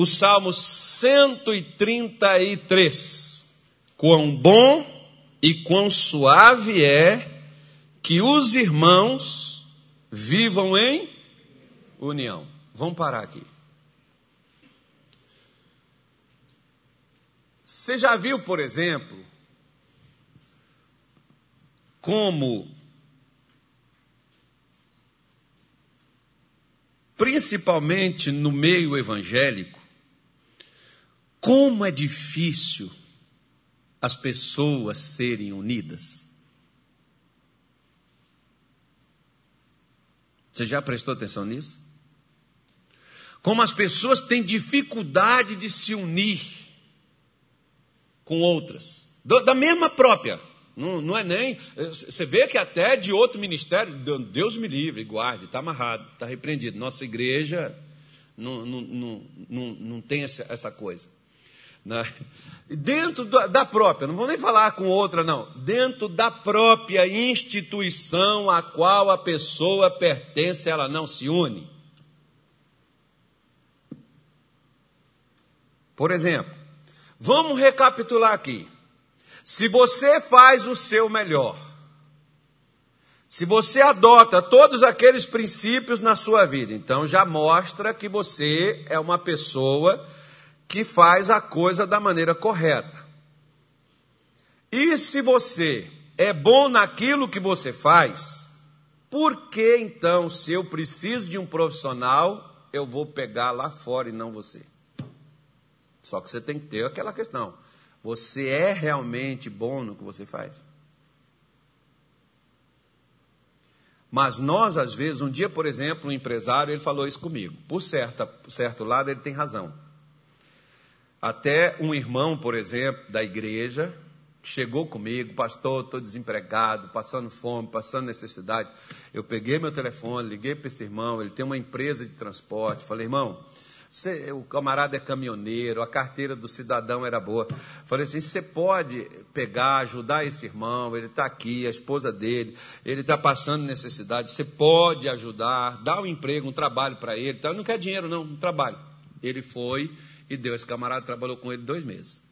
o Salmo 133. Quão bom e quão suave é que os irmãos vivam em união. Vamos parar aqui. Você já viu, por exemplo, como, principalmente no meio evangélico, como é difícil as pessoas serem unidas? Você já prestou atenção nisso? Como as pessoas têm dificuldade de se unir com outras, da mesma própria. Não, não é nem. Você vê que até de outro ministério, Deus me livre, guarde, está amarrado, está repreendido. Nossa igreja não, não, não, não, não tem essa, essa coisa. Né? Dentro da própria, não vou nem falar com outra, não. Dentro da própria instituição a qual a pessoa pertence, ela não se une. Por exemplo, vamos recapitular aqui. Se você faz o seu melhor, se você adota todos aqueles princípios na sua vida, então já mostra que você é uma pessoa que faz a coisa da maneira correta. E se você é bom naquilo que você faz, por que então, se eu preciso de um profissional, eu vou pegar lá fora e não você? Só que você tem que ter aquela questão. Você é realmente bom no que você faz? Mas nós, às vezes, um dia, por exemplo, um empresário, ele falou isso comigo. Por certo, por certo lado, ele tem razão. Até um irmão, por exemplo, da igreja, chegou comigo, pastor, estou desempregado, passando fome, passando necessidade. Eu peguei meu telefone, liguei para esse irmão, ele tem uma empresa de transporte. Falei, irmão, você, o camarada é caminhoneiro, a carteira do cidadão era boa. Falei assim: você pode pegar, ajudar esse irmão, ele está aqui, a esposa dele, ele está passando necessidade, você pode ajudar, dar um emprego, um trabalho para ele. Então, não quer dinheiro, não, um trabalho. Ele foi e deu. Esse camarada trabalhou com ele dois meses.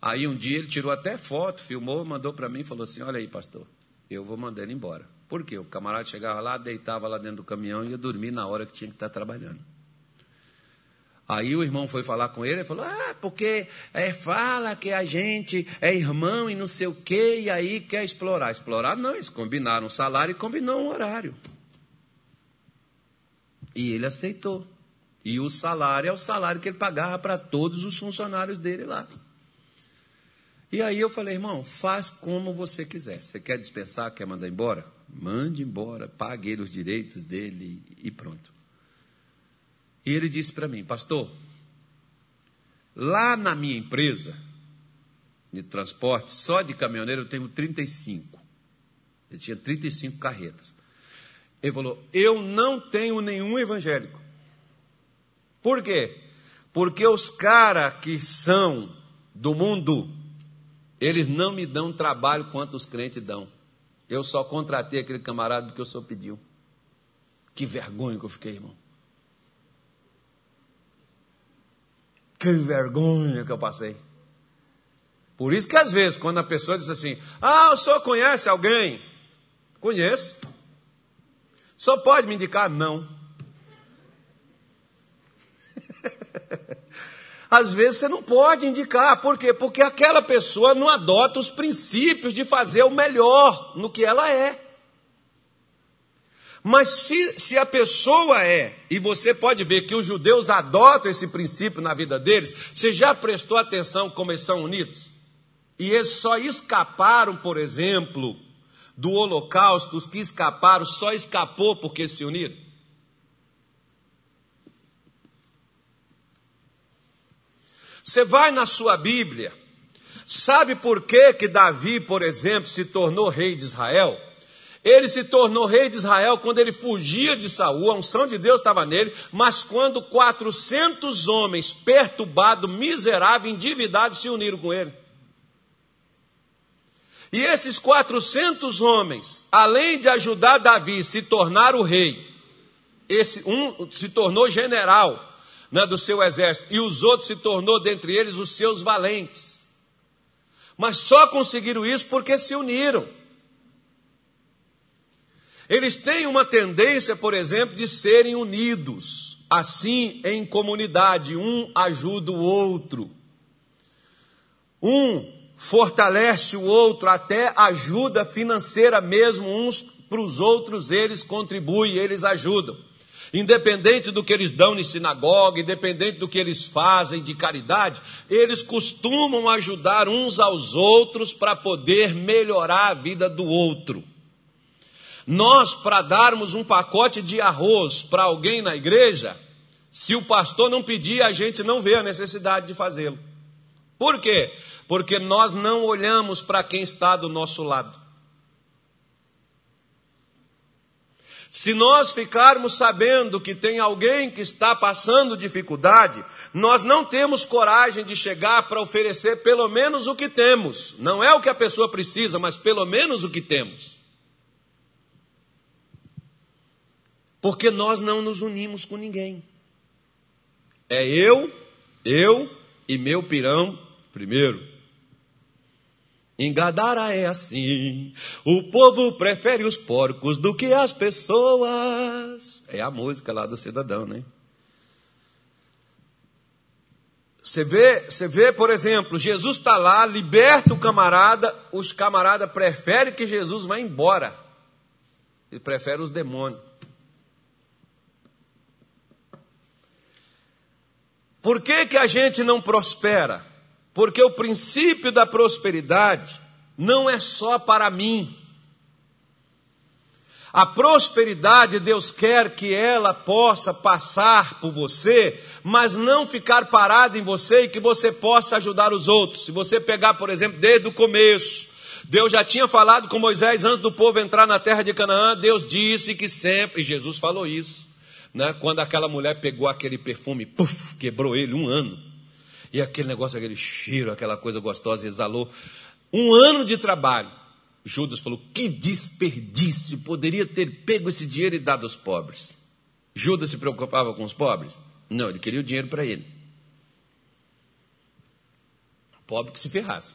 Aí um dia ele tirou até foto, filmou, mandou para mim e falou assim: Olha aí, pastor, eu vou mandar ele embora. Por quê? O camarada chegava lá, deitava lá dentro do caminhão e ia dormir na hora que tinha que estar trabalhando. Aí o irmão foi falar com ele e falou: Ah, porque é, fala que a gente é irmão e não sei o quê, e aí quer explorar. Explorar não, eles combinaram um salário e combinou um horário. E ele aceitou. E o salário é o salário que ele pagava para todos os funcionários dele lá. E aí eu falei, irmão, faz como você quiser. Você quer dispensar, quer mandar embora? Mande embora, pague ele os direitos dele e pronto. E ele disse para mim, pastor, lá na minha empresa de transporte, só de caminhoneiro eu tenho 35. Eu tinha 35 carretas. Ele falou: Eu não tenho nenhum evangélico. Por quê? Porque os caras que são do mundo, eles não me dão trabalho quanto os crentes dão. Eu só contratei aquele camarada porque o senhor pediu. Que vergonha que eu fiquei, irmão. Que vergonha que eu passei. Por isso que às vezes, quando a pessoa diz assim, ah, o senhor conhece alguém? Conheço. Só pode me indicar? Não. Às vezes você não pode indicar, por quê? Porque aquela pessoa não adota os princípios de fazer o melhor no que ela é. Mas se, se a pessoa é, e você pode ver que os judeus adotam esse princípio na vida deles, você já prestou atenção como eles são unidos? E eles só escaparam, por exemplo, do holocausto, os que escaparam só escapou porque se uniram? Você vai na sua Bíblia, sabe por que que Davi, por exemplo, se tornou rei de Israel? Ele se tornou rei de Israel quando ele fugia de Saul, a unção de Deus estava nele, mas quando 400 homens perturbados, miseráveis, endividados se uniram com ele. E esses 400 homens, além de ajudar Davi a se tornar o rei, esse um se tornou general, né, do seu exército, e os outros se tornou dentre eles os seus valentes. Mas só conseguiram isso porque se uniram. Eles têm uma tendência, por exemplo, de serem unidos, assim em comunidade, um ajuda o outro. Um fortalece o outro, até ajuda financeira mesmo, uns para os outros eles contribuem, eles ajudam. Independente do que eles dão em sinagoga, independente do que eles fazem de caridade, eles costumam ajudar uns aos outros para poder melhorar a vida do outro. Nós, para darmos um pacote de arroz para alguém na igreja, se o pastor não pedir, a gente não vê a necessidade de fazê-lo. Por quê? Porque nós não olhamos para quem está do nosso lado. Se nós ficarmos sabendo que tem alguém que está passando dificuldade, nós não temos coragem de chegar para oferecer pelo menos o que temos. Não é o que a pessoa precisa, mas pelo menos o que temos. Porque nós não nos unimos com ninguém. É eu, eu e meu pirão primeiro. Em Gadara é assim, o povo prefere os porcos do que as pessoas. É a música lá do cidadão, né? Você vê, você vê, por exemplo, Jesus está lá, liberta o camarada, os camaradas preferem que Jesus vá embora. Ele prefere os demônios. Por que, que a gente não prospera? Porque o princípio da prosperidade não é só para mim. A prosperidade, Deus quer que ela possa passar por você, mas não ficar parada em você e que você possa ajudar os outros. Se você pegar, por exemplo, desde o começo, Deus já tinha falado com Moisés antes do povo entrar na terra de Canaã, Deus disse que sempre, e Jesus falou isso, né? quando aquela mulher pegou aquele perfume, puff, quebrou ele um ano. E aquele negócio, aquele cheiro, aquela coisa gostosa, exalou. Um ano de trabalho. Judas falou: que desperdício, poderia ter pego esse dinheiro e dado aos pobres. Judas se preocupava com os pobres? Não, ele queria o dinheiro para ele. Pobre que se ferrasse.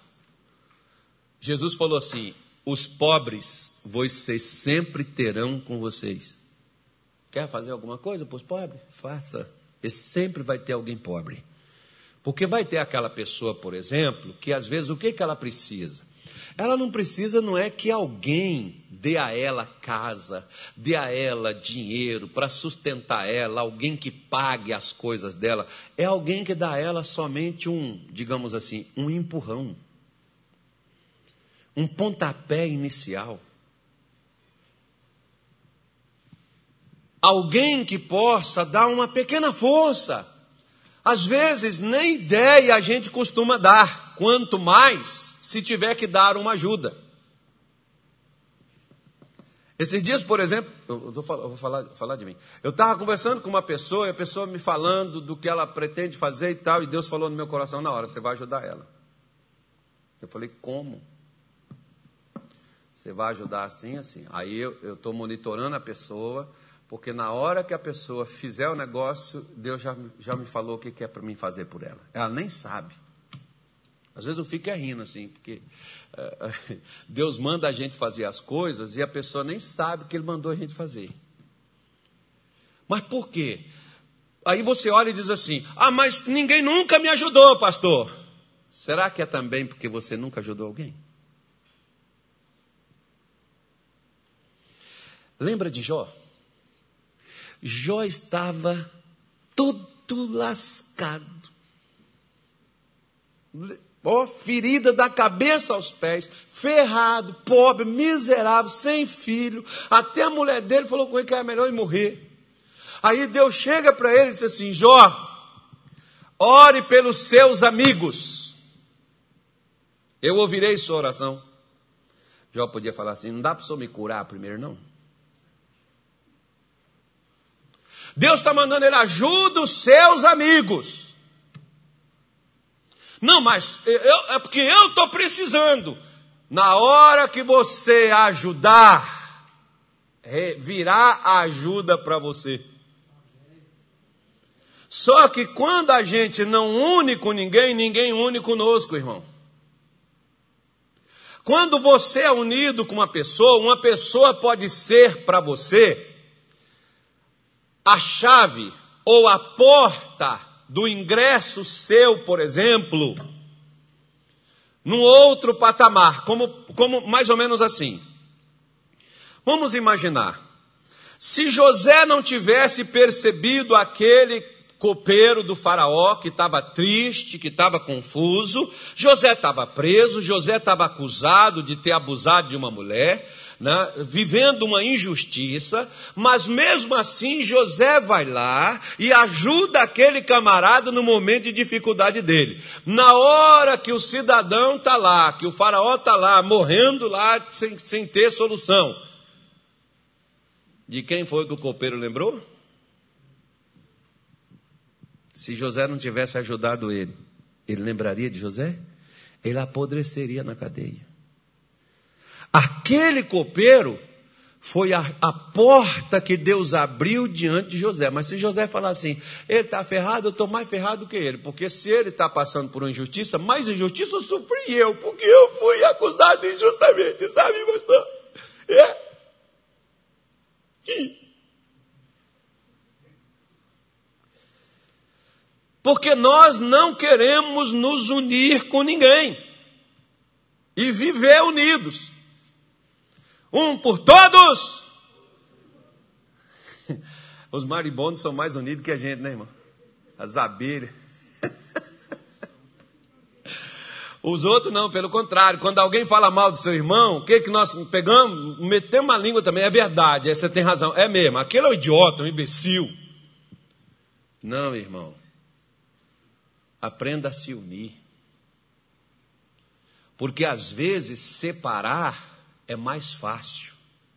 Jesus falou assim: os pobres vocês sempre terão com vocês. Quer fazer alguma coisa para os pobres? Faça. E sempre vai ter alguém pobre. Porque vai ter aquela pessoa, por exemplo, que às vezes o que, que ela precisa? Ela não precisa, não é que alguém dê a ela casa, dê a ela dinheiro para sustentar ela, alguém que pague as coisas dela. É alguém que dá a ela somente um, digamos assim, um empurrão, um pontapé inicial. Alguém que possa dar uma pequena força às vezes, nem ideia a gente costuma dar, quanto mais se tiver que dar uma ajuda. Esses dias, por exemplo, eu, eu vou falar, falar de mim. Eu estava conversando com uma pessoa, e a pessoa me falando do que ela pretende fazer e tal, e Deus falou no meu coração na hora: você vai ajudar ela. Eu falei: como? Você vai ajudar assim, assim. Aí eu estou monitorando a pessoa, porque na hora que a pessoa fizer o negócio, Deus já, já me falou o que é para mim fazer por ela. Ela nem sabe. Às vezes eu fico é rindo assim, porque uh, Deus manda a gente fazer as coisas e a pessoa nem sabe que Ele mandou a gente fazer. Mas por quê? Aí você olha e diz assim: Ah, mas ninguém nunca me ajudou, pastor. Será que é também porque você nunca ajudou alguém? Lembra de Jó? Jó estava todo lascado. Ó, ferida da cabeça aos pés, ferrado, pobre, miserável, sem filho. Até a mulher dele falou com ele que era melhor ele morrer. Aí Deus chega para ele e diz assim: Jó, ore pelos seus amigos. Eu ouvirei sua oração. Jó podia falar assim: não dá para o senhor me curar primeiro, não? Deus está mandando ele ajuda os seus amigos. Não, mas eu, é porque eu estou precisando. Na hora que você ajudar, virá a ajuda para você. Só que quando a gente não une com ninguém, ninguém une conosco, irmão. Quando você é unido com uma pessoa, uma pessoa pode ser para você a chave ou a porta do ingresso seu, por exemplo, num outro patamar, como, como mais ou menos assim. Vamos imaginar, se José não tivesse percebido aquele copeiro do faraó que estava triste, que estava confuso, José estava preso, José estava acusado de ter abusado de uma mulher, né, vivendo uma injustiça, mas mesmo assim José vai lá e ajuda aquele camarada no momento de dificuldade dele. Na hora que o cidadão está lá, que o faraó está lá, morrendo lá sem, sem ter solução. De quem foi que o copeiro lembrou? Se José não tivesse ajudado ele, ele lembraria de José? Ele apodreceria na cadeia. Aquele copeiro foi a, a, porta que Deus abriu diante de José. Mas se José falar assim, ele está ferrado, eu estou mais ferrado que ele. Porque se ele está passando por uma injustiça, mais injustiça sofri eu, porque eu fui acusado injustamente, sabe, pastor? É. Porque nós não queremos nos unir com ninguém e viver unidos. Um por todos. Os maribondos são mais unidos que a gente, né, irmão? As abelhas. Os outros não, pelo contrário. Quando alguém fala mal do seu irmão, o que, que nós pegamos? Metemos uma língua também. É verdade, você tem razão. É mesmo. Aquele é um idiota, um imbecil. Não, irmão. Aprenda a se unir. Porque às vezes separar é mais fácil.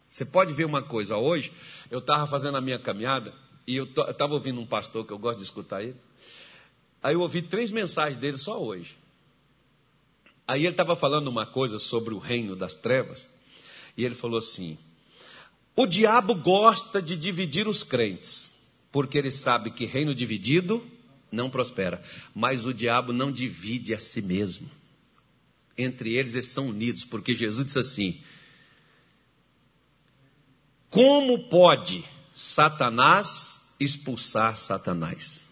Você pode ver uma coisa, hoje eu estava fazendo a minha caminhada e eu estava ouvindo um pastor que eu gosto de escutar ele. Aí eu ouvi três mensagens dele só hoje. Aí ele estava falando uma coisa sobre o reino das trevas, e ele falou assim: o diabo gosta de dividir os crentes, porque ele sabe que reino dividido não prospera, mas o diabo não divide a si mesmo. Entre eles eles são unidos, porque Jesus disse assim: como pode Satanás expulsar Satanás?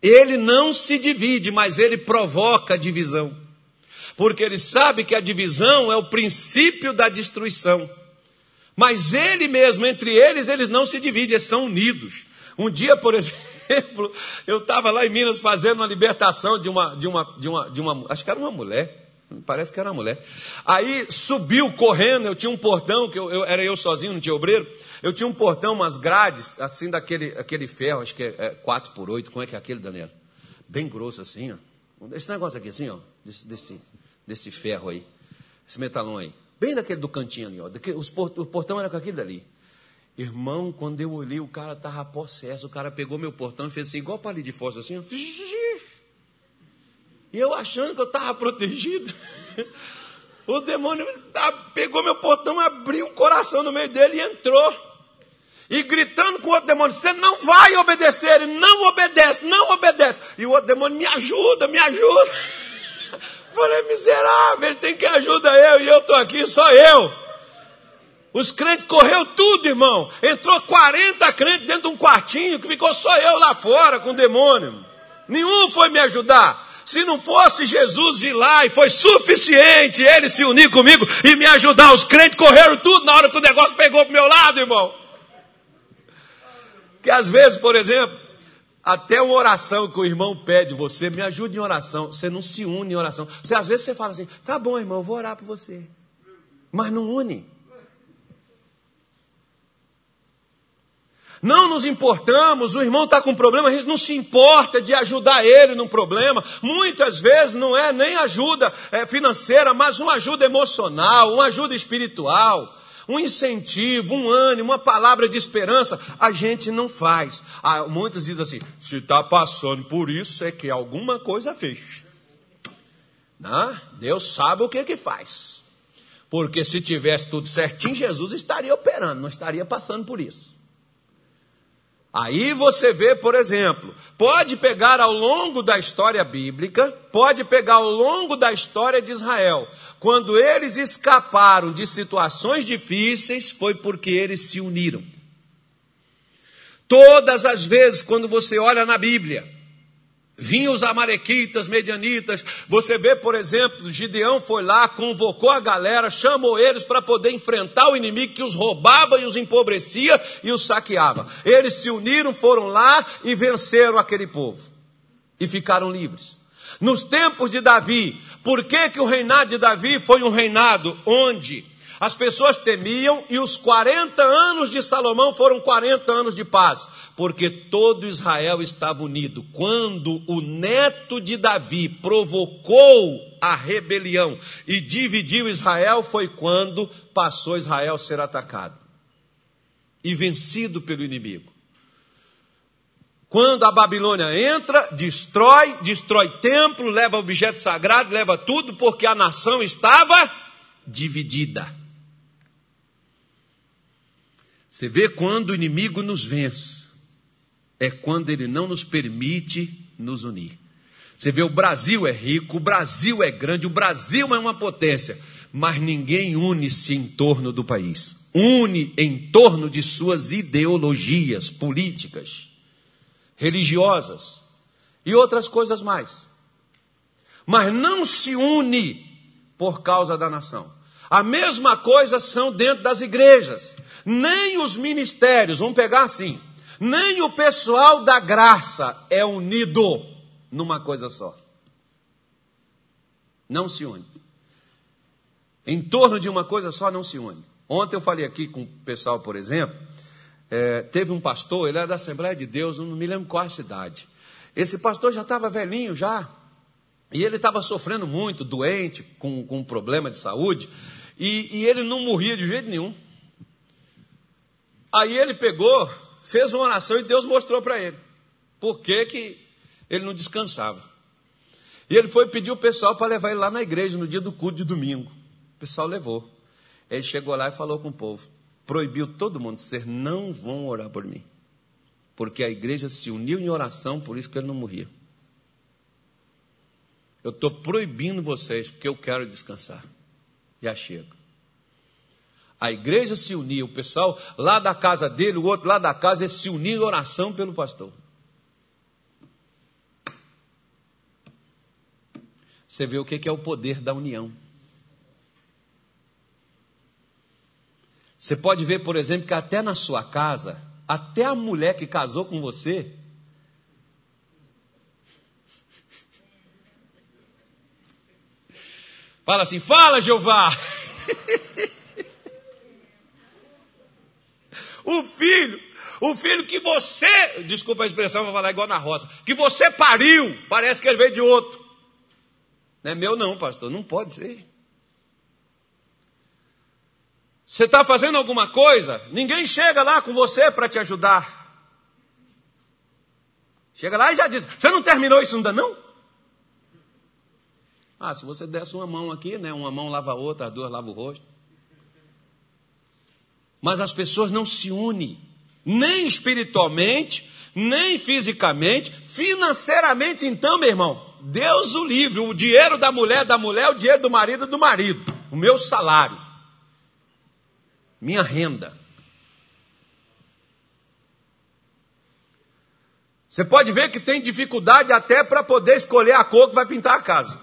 Ele não se divide, mas ele provoca divisão. Porque ele sabe que a divisão é o princípio da destruição. Mas ele mesmo, entre eles, eles não se dividem, eles são unidos. Um dia, por exemplo, eu estava lá em Minas fazendo uma libertação de uma, de uma, de uma, de uma, acho que era uma mulher. Parece que era mulher. Aí subiu correndo, eu tinha um portão, que eu, eu, era eu sozinho, não tinha obreiro. Eu tinha um portão, umas grades, assim, daquele aquele ferro, acho que é, é 4 por 8 como é que é aquele, Daniela? Bem grosso assim, ó. Esse negócio aqui assim, ó, desse, desse, desse ferro aí, esse metalão aí. Bem daquele do cantinho ali, ó. Daquele, os port, o portão era com aquele dali. Irmão, quando eu olhei, o cara estava possesso. O cara pegou meu portão e fez assim, igual palito de fósforo, assim, ó. E eu achando que eu estava protegido. O demônio pegou meu portão, abriu o coração no meio dele e entrou. E gritando com o outro demônio: Você não vai obedecer. Ele não obedece, não obedece. E o outro demônio: Me ajuda, me ajuda. Falei: Miserável, ele tem que ajuda eu. E eu estou aqui, só eu. Os crentes correu tudo, irmão. Entrou 40 crentes dentro de um quartinho que ficou só eu lá fora com o demônio. Nenhum foi me ajudar. Se não fosse Jesus ir lá e foi suficiente ele se unir comigo e me ajudar, os crentes correram tudo na hora que o negócio pegou pro meu lado, irmão. Que às vezes, por exemplo, até uma oração que o irmão pede você, me ajude em oração, você não se une em oração. Você, às vezes você fala assim, tá bom, irmão, eu vou orar por você. Mas não une. Não nos importamos, o irmão está com problema, a gente não se importa de ajudar ele num problema. Muitas vezes não é nem ajuda é, financeira, mas uma ajuda emocional, uma ajuda espiritual, um incentivo, um ânimo, uma palavra de esperança. A gente não faz. Ah, muitos dizem assim: se está passando por isso, é que alguma coisa fez. Não, Deus sabe o que, que faz. Porque se tivesse tudo certinho, Jesus estaria operando, não estaria passando por isso. Aí você vê, por exemplo, pode pegar ao longo da história bíblica, pode pegar ao longo da história de Israel. Quando eles escaparam de situações difíceis, foi porque eles se uniram. Todas as vezes, quando você olha na Bíblia, Vinham os amalequitas, medianitas. Você vê, por exemplo, Gideão foi lá, convocou a galera, chamou eles para poder enfrentar o inimigo que os roubava e os empobrecia e os saqueava. Eles se uniram, foram lá e venceram aquele povo. E ficaram livres. Nos tempos de Davi, por que, que o reinado de Davi foi um reinado onde as pessoas temiam e os 40 anos de Salomão foram 40 anos de paz, porque todo Israel estava unido. Quando o neto de Davi provocou a rebelião e dividiu Israel, foi quando passou Israel a ser atacado e vencido pelo inimigo. Quando a Babilônia entra, destrói, destrói templo, leva objeto sagrado, leva tudo, porque a nação estava dividida. Você vê quando o inimigo nos vence, é quando ele não nos permite nos unir. Você vê, o Brasil é rico, o Brasil é grande, o Brasil é uma potência, mas ninguém une-se em torno do país. Une em torno de suas ideologias políticas, religiosas e outras coisas mais. Mas não se une por causa da nação. A mesma coisa são dentro das igrejas nem os ministérios, vamos pegar assim, nem o pessoal da graça é unido numa coisa só. Não se une. Em torno de uma coisa só não se une. Ontem eu falei aqui com o pessoal, por exemplo, é, teve um pastor, ele era da Assembleia de Deus, não me lembro qual a cidade. Esse pastor já estava velhinho já, e ele estava sofrendo muito, doente, com, com um problema de saúde, e, e ele não morria de jeito nenhum. Aí ele pegou, fez uma oração e Deus mostrou para ele por que, que ele não descansava. E ele foi pedir o pessoal para levar ele lá na igreja no dia do culto de domingo. O pessoal levou. Ele chegou lá e falou com o povo. Proibiu todo mundo, vocês não vão orar por mim. Porque a igreja se uniu em oração, por isso que ele não morria. Eu estou proibindo vocês, porque eu quero descansar. Já chego. A igreja se unia, o pessoal lá da casa dele, o outro lá da casa, eles se uniam em oração pelo pastor. Você vê o que é o poder da união. Você pode ver, por exemplo, que até na sua casa, até a mulher que casou com você, fala assim: fala, Jeová. O filho, o filho que você, desculpa a expressão, vou falar igual na roça, que você pariu, parece que ele veio de outro. Não é meu, não, pastor, não pode ser. Você está fazendo alguma coisa, ninguém chega lá com você para te ajudar. Chega lá e já diz: Você não terminou isso ainda não? Ah, se você desse uma mão aqui, né? Uma mão lava a outra, as duas lava o rosto. Mas as pessoas não se unem, nem espiritualmente, nem fisicamente, financeiramente, então, meu irmão, Deus o livre, o dinheiro da mulher da mulher, o dinheiro do marido do marido, o meu salário, minha renda. Você pode ver que tem dificuldade até para poder escolher a cor que vai pintar a casa.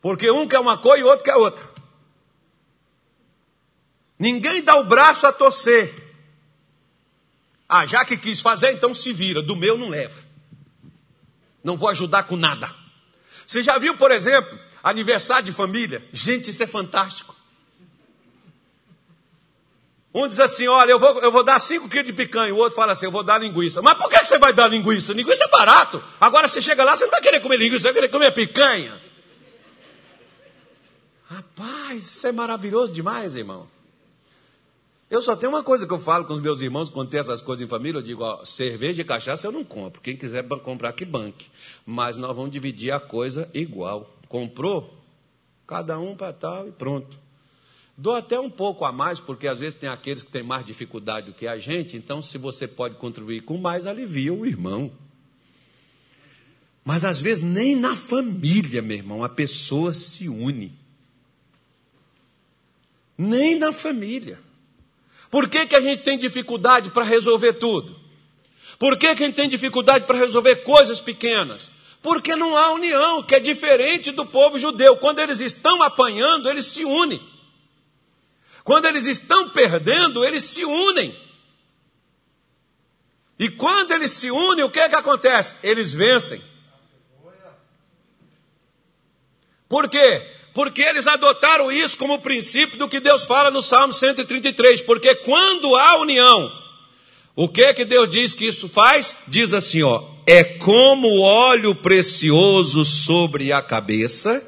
Porque um quer uma cor e outro quer outra. Ninguém dá o braço a torcer. Ah, já que quis fazer, então se vira. Do meu não leva. Não vou ajudar com nada. Você já viu, por exemplo, aniversário de família? Gente, isso é fantástico. Um diz assim: olha, eu vou, eu vou dar 5 quilos de picanha. O outro fala assim: eu vou dar linguiça. Mas por que você vai dar linguiça? Linguiça é barato. Agora você chega lá, você não vai querer comer linguiça, você vai querer comer picanha. Rapaz, isso é maravilhoso demais, irmão. Eu só tenho uma coisa que eu falo com os meus irmãos quando tem essas coisas em família, eu digo, ó, cerveja e cachaça eu não compro. Quem quiser comprar que banque. Mas nós vamos dividir a coisa igual. Comprou? Cada um para tal e pronto. Dou até um pouco a mais, porque às vezes tem aqueles que têm mais dificuldade do que a gente, então se você pode contribuir com mais, alivia o irmão. Mas às vezes nem na família, meu irmão, a pessoa se une. Nem na família. Por que, que a gente tem dificuldade para resolver tudo? Por que, que a gente tem dificuldade para resolver coisas pequenas? Porque não há união, que é diferente do povo judeu. Quando eles estão apanhando, eles se unem. Quando eles estão perdendo, eles se unem. E quando eles se unem, o que é que acontece? Eles vencem. Por quê? Porque eles adotaram isso como princípio do que Deus fala no Salmo 133. Porque quando há união, o que que Deus diz que isso faz? Diz assim, ó, é como óleo precioso sobre a cabeça,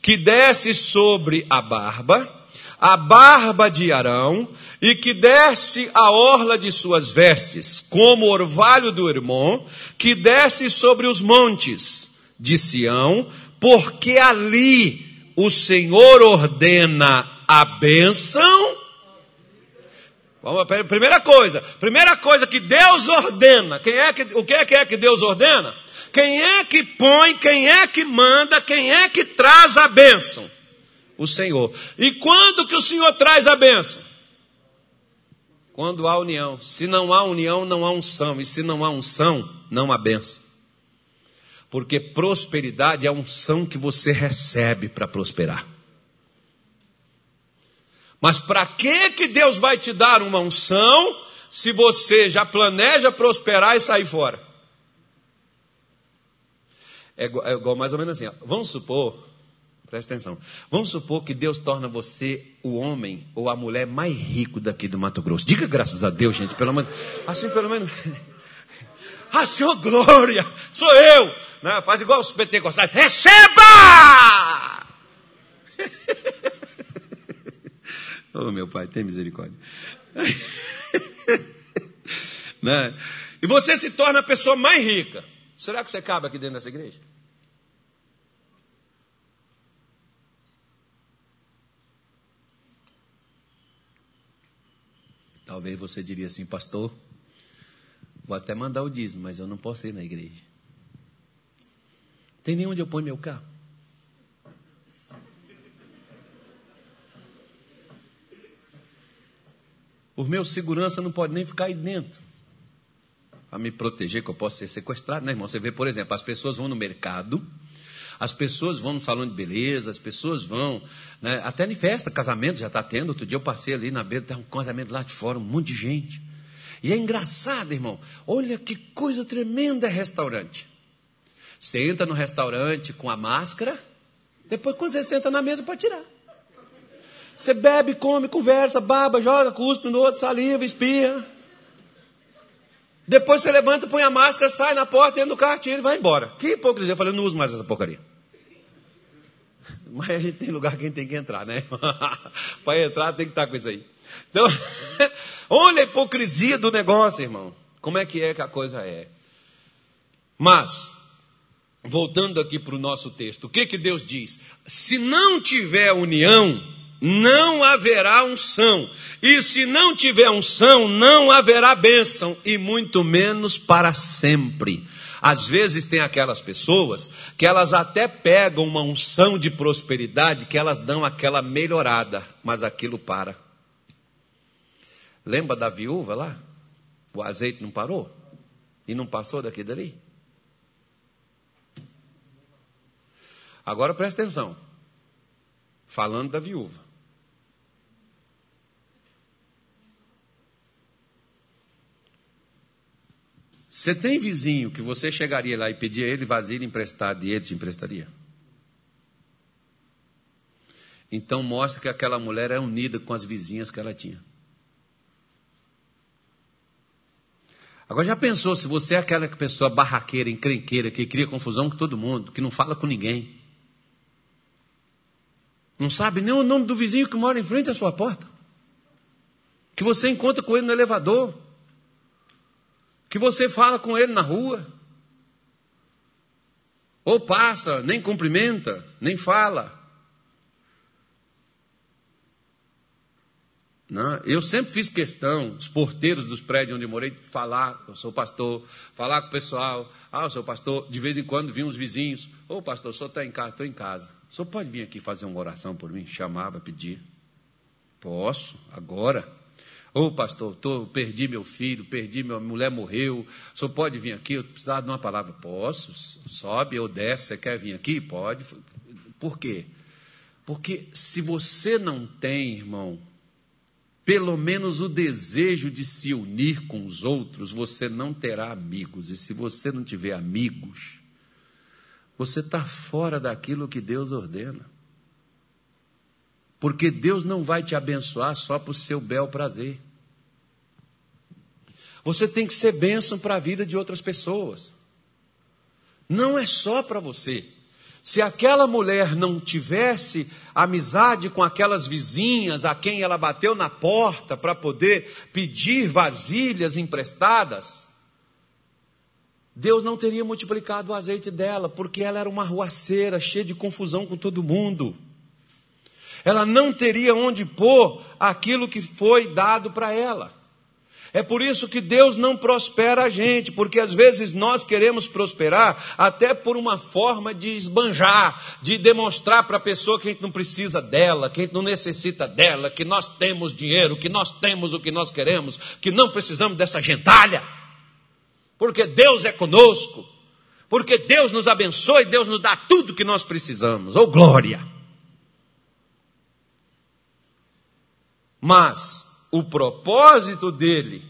que desce sobre a barba, a barba de Arão, e que desce a orla de suas vestes, como orvalho do irmão, que desce sobre os montes de Sião, porque ali o Senhor ordena a bênção. Primeira coisa, primeira coisa que Deus ordena, quem é que, o que é que é que Deus ordena? Quem é que põe, quem é que manda, quem é que traz a bênção? O Senhor. E quando que o Senhor traz a bênção? Quando há união. Se não há união, não há unção. E se não há unção, não há bênção. Porque prosperidade é a unção que você recebe para prosperar. Mas para que que Deus vai te dar uma unção se você já planeja prosperar e sair fora? É igual, é igual mais ou menos assim. Ó. Vamos supor, presta atenção. Vamos supor que Deus torna você o homem ou a mulher mais rico daqui do Mato Grosso. Diga graças a Deus, gente, pelo menos. Assim, pelo menos. ah, Senhor, glória! Sou eu! Né? Faz igual os pentecostais. Receba! oh, meu pai, tem misericórdia. né? E você se torna a pessoa mais rica. Será que você cabe aqui dentro dessa igreja? Talvez você diria assim, pastor, vou até mandar o dízimo, mas eu não posso ir na igreja. Tem nem onde eu ponho meu carro. O meu segurança não pode nem ficar aí dentro. Para me proteger, que eu posso ser sequestrado, né, irmão? Você vê, por exemplo, as pessoas vão no mercado, as pessoas vão no salão de beleza, as pessoas vão, né, até em festa, casamento já está tendo. Outro dia eu passei ali na beira, tem um casamento lá de fora, um monte de gente. E é engraçado, irmão. Olha que coisa tremenda é restaurante. Você entra no restaurante com a máscara, depois quando você senta na mesa pode tirar. Você bebe, come, conversa, baba, joga, cuspe no outro, saliva, espirra. Depois você levanta, põe a máscara, sai na porta, entra no carro, tira e vai embora. Que hipocrisia. Eu falei, eu não uso mais essa porcaria. Mas a gente tem lugar que a gente tem que entrar, né? Para entrar tem que estar com isso aí. Então, olha a hipocrisia do negócio, irmão. Como é que é que a coisa é? Mas, voltando aqui para o nosso texto, o que, que Deus diz? Se não tiver união, não haverá unção. E se não tiver unção, não haverá bênção, e muito menos para sempre. Às vezes tem aquelas pessoas que elas até pegam uma unção de prosperidade, que elas dão aquela melhorada, mas aquilo para. Lembra da viúva lá? O azeite não parou? E não passou daqui dali? Agora presta atenção. Falando da viúva. Você tem vizinho que você chegaria lá e pedia ele vasilha emprestada e ele te emprestaria? Então mostra que aquela mulher é unida com as vizinhas que ela tinha. Agora já pensou se você é aquela pessoa barraqueira, encrenqueira, que cria confusão com todo mundo, que não fala com ninguém, não sabe nem o nome do vizinho que mora em frente à sua porta. Que você encontra com ele no elevador. Que você fala com ele na rua. Ou passa, nem cumprimenta, nem fala. Não, eu sempre fiz questão, os porteiros dos prédios onde eu morei, falar, eu sou pastor, falar com o pessoal, ah, eu sou pastor, de vez em quando vinham os vizinhos, ô oh, pastor, o senhor está em casa, estou em casa. O senhor pode vir aqui fazer uma oração por mim? Chamava, pedia. Posso, agora. Ô oh, pastor, tô, perdi meu filho, perdi minha mulher morreu. O senhor pode vir aqui? Eu precisava de uma palavra. Posso, sobe ou desce, você quer vir aqui? Pode. Por quê? Porque se você não tem, irmão, pelo menos o desejo de se unir com os outros, você não terá amigos. E se você não tiver amigos, você está fora daquilo que Deus ordena. Porque Deus não vai te abençoar só para o seu bel prazer. Você tem que ser bênção para a vida de outras pessoas. Não é só para você. Se aquela mulher não tivesse amizade com aquelas vizinhas a quem ela bateu na porta para poder pedir vasilhas emprestadas, Deus não teria multiplicado o azeite dela, porque ela era uma ruaceira, cheia de confusão com todo mundo. Ela não teria onde pôr aquilo que foi dado para ela. É por isso que Deus não prospera a gente, porque às vezes nós queremos prosperar até por uma forma de esbanjar, de demonstrar para a pessoa que a gente não precisa dela, que a gente não necessita dela, que nós temos dinheiro, que nós temos o que nós queremos, que não precisamos dessa gentalha, porque Deus é conosco, porque Deus nos abençoa e Deus nos dá tudo que nós precisamos. Oh glória! Mas o propósito dele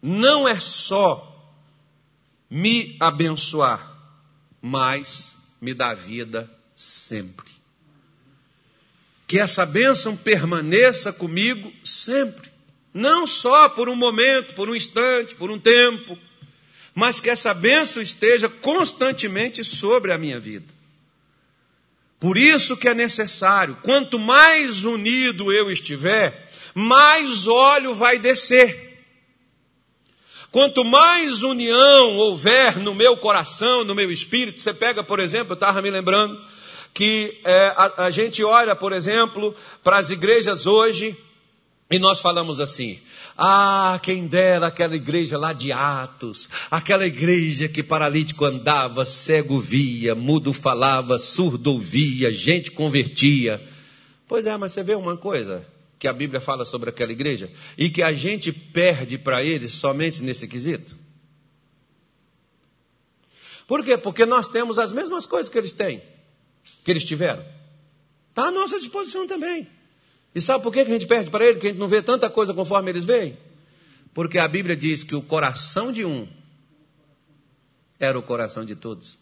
não é só me abençoar, mas me dar vida sempre. Que essa bênção permaneça comigo sempre. Não só por um momento, por um instante, por um tempo, mas que essa bênção esteja constantemente sobre a minha vida. Por isso que é necessário, quanto mais unido eu estiver, mais óleo vai descer. Quanto mais união houver no meu coração, no meu espírito, você pega, por exemplo, eu estava me lembrando que é, a, a gente olha, por exemplo, para as igrejas hoje e nós falamos assim: ah, quem dera aquela igreja lá de Atos, aquela igreja que paralítico andava, cego via, mudo falava, surdo ouvia, gente convertia. Pois é, mas você vê uma coisa: que a Bíblia fala sobre aquela igreja e que a gente perde para eles somente nesse quesito? Por quê? Porque nós temos as mesmas coisas que eles têm, que eles tiveram. Está à nossa disposição também. E sabe por que a gente perde para eles? Que a gente não vê tanta coisa conforme eles veem? Porque a Bíblia diz que o coração de um era o coração de todos.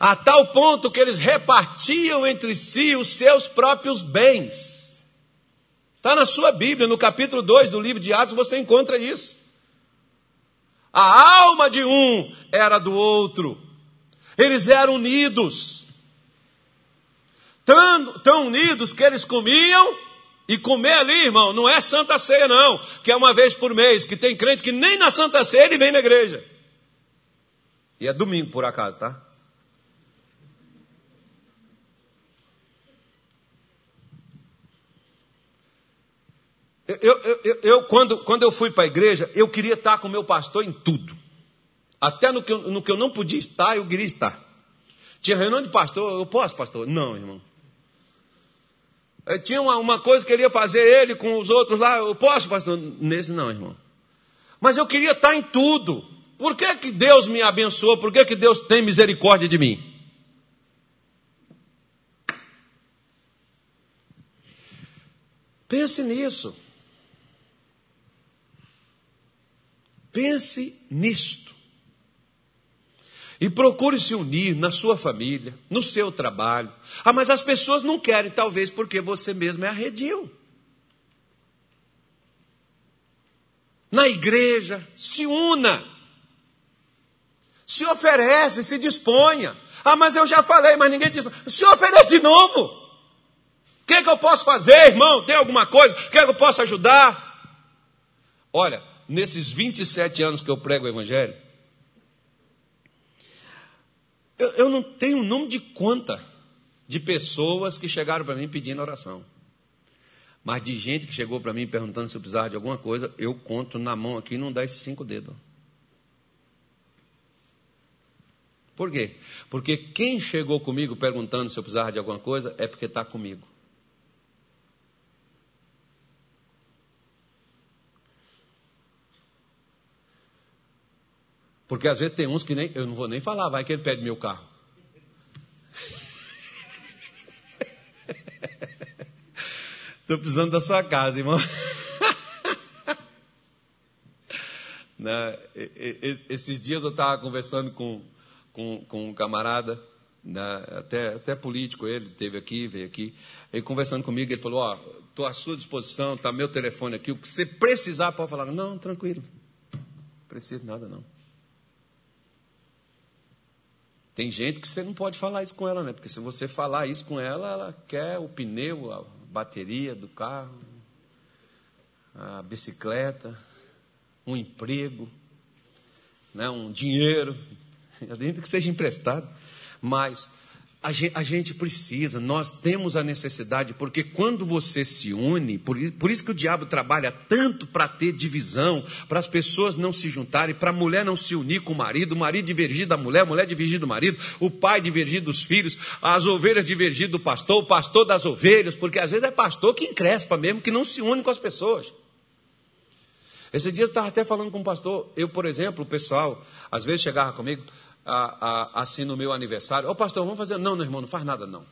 A tal ponto que eles repartiam entre si os seus próprios bens. Está na sua Bíblia, no capítulo 2 do livro de Atos, você encontra isso. A alma de um era do outro. Eles eram unidos. Tão, tão unidos que eles comiam e comer ali, irmão, não é Santa Ceia, não, que é uma vez por mês, que tem crente que nem na Santa Ceia ele vem na igreja. E é domingo, por acaso, tá? Eu, eu, eu, eu, quando, quando eu fui para a igreja, eu queria estar com o meu pastor em tudo. Até no que, eu, no que eu não podia estar, eu queria estar. Tinha reunião de pastor, eu posso, pastor? Não, irmão. Eu tinha uma, uma coisa que eu queria fazer ele com os outros lá, eu posso, pastor? Nesse não, irmão. Mas eu queria estar em tudo. Por que, que Deus me abençoou? Por que, que Deus tem misericórdia de mim? Pense nisso. Pense nisto. E procure se unir na sua família, no seu trabalho. Ah, mas as pessoas não querem, talvez porque você mesmo é arredio. Na igreja, se una. Se oferece, se disponha. Ah, mas eu já falei, mas ninguém diz. Se oferece de novo. O que, é que eu posso fazer, irmão? Tem alguma coisa? O que, que eu posso ajudar? Olha, nesses 27 anos que eu prego o Evangelho, eu, eu não tenho nome de conta de pessoas que chegaram para mim pedindo oração. Mas de gente que chegou para mim perguntando se eu precisava de alguma coisa, eu conto na mão aqui não dá esses cinco dedos. Por quê? Porque quem chegou comigo perguntando se eu precisava de alguma coisa é porque está comigo. Porque às vezes tem uns que nem, eu não vou nem falar, vai que ele pede meu carro. Estou precisando da sua casa, irmão. Né? Esses dias eu estava conversando com, com, com um camarada, né? até, até político, ele teve aqui, veio aqui, ele conversando comigo, ele falou, ó, oh, estou à sua disposição, está meu telefone aqui, o que você precisar pode falar. Não, tranquilo, preciso de nada não. Tem gente que você não pode falar isso com ela, né? Porque se você falar isso com ela, ela quer o pneu, a bateria do carro, a bicicleta, um emprego, né? um dinheiro, ainda que seja emprestado. Mas a gente, a gente, precisa, nós temos a necessidade, porque quando você se une, por, por isso que o diabo trabalha tanto para ter divisão, para as pessoas não se juntarem, para a mulher não se unir com o marido, o marido divergir da mulher, a mulher divergir do marido, o pai divergir dos filhos, as ovelhas divergir do pastor, o pastor das ovelhas, porque às vezes é pastor que encrespa mesmo, que não se une com as pessoas. Esses dias eu estava até falando com um pastor, eu, por exemplo, o pessoal, às vezes chegava comigo, assim no meu aniversário. Ô oh, pastor, vamos fazer. Não, meu irmão, não faz nada não.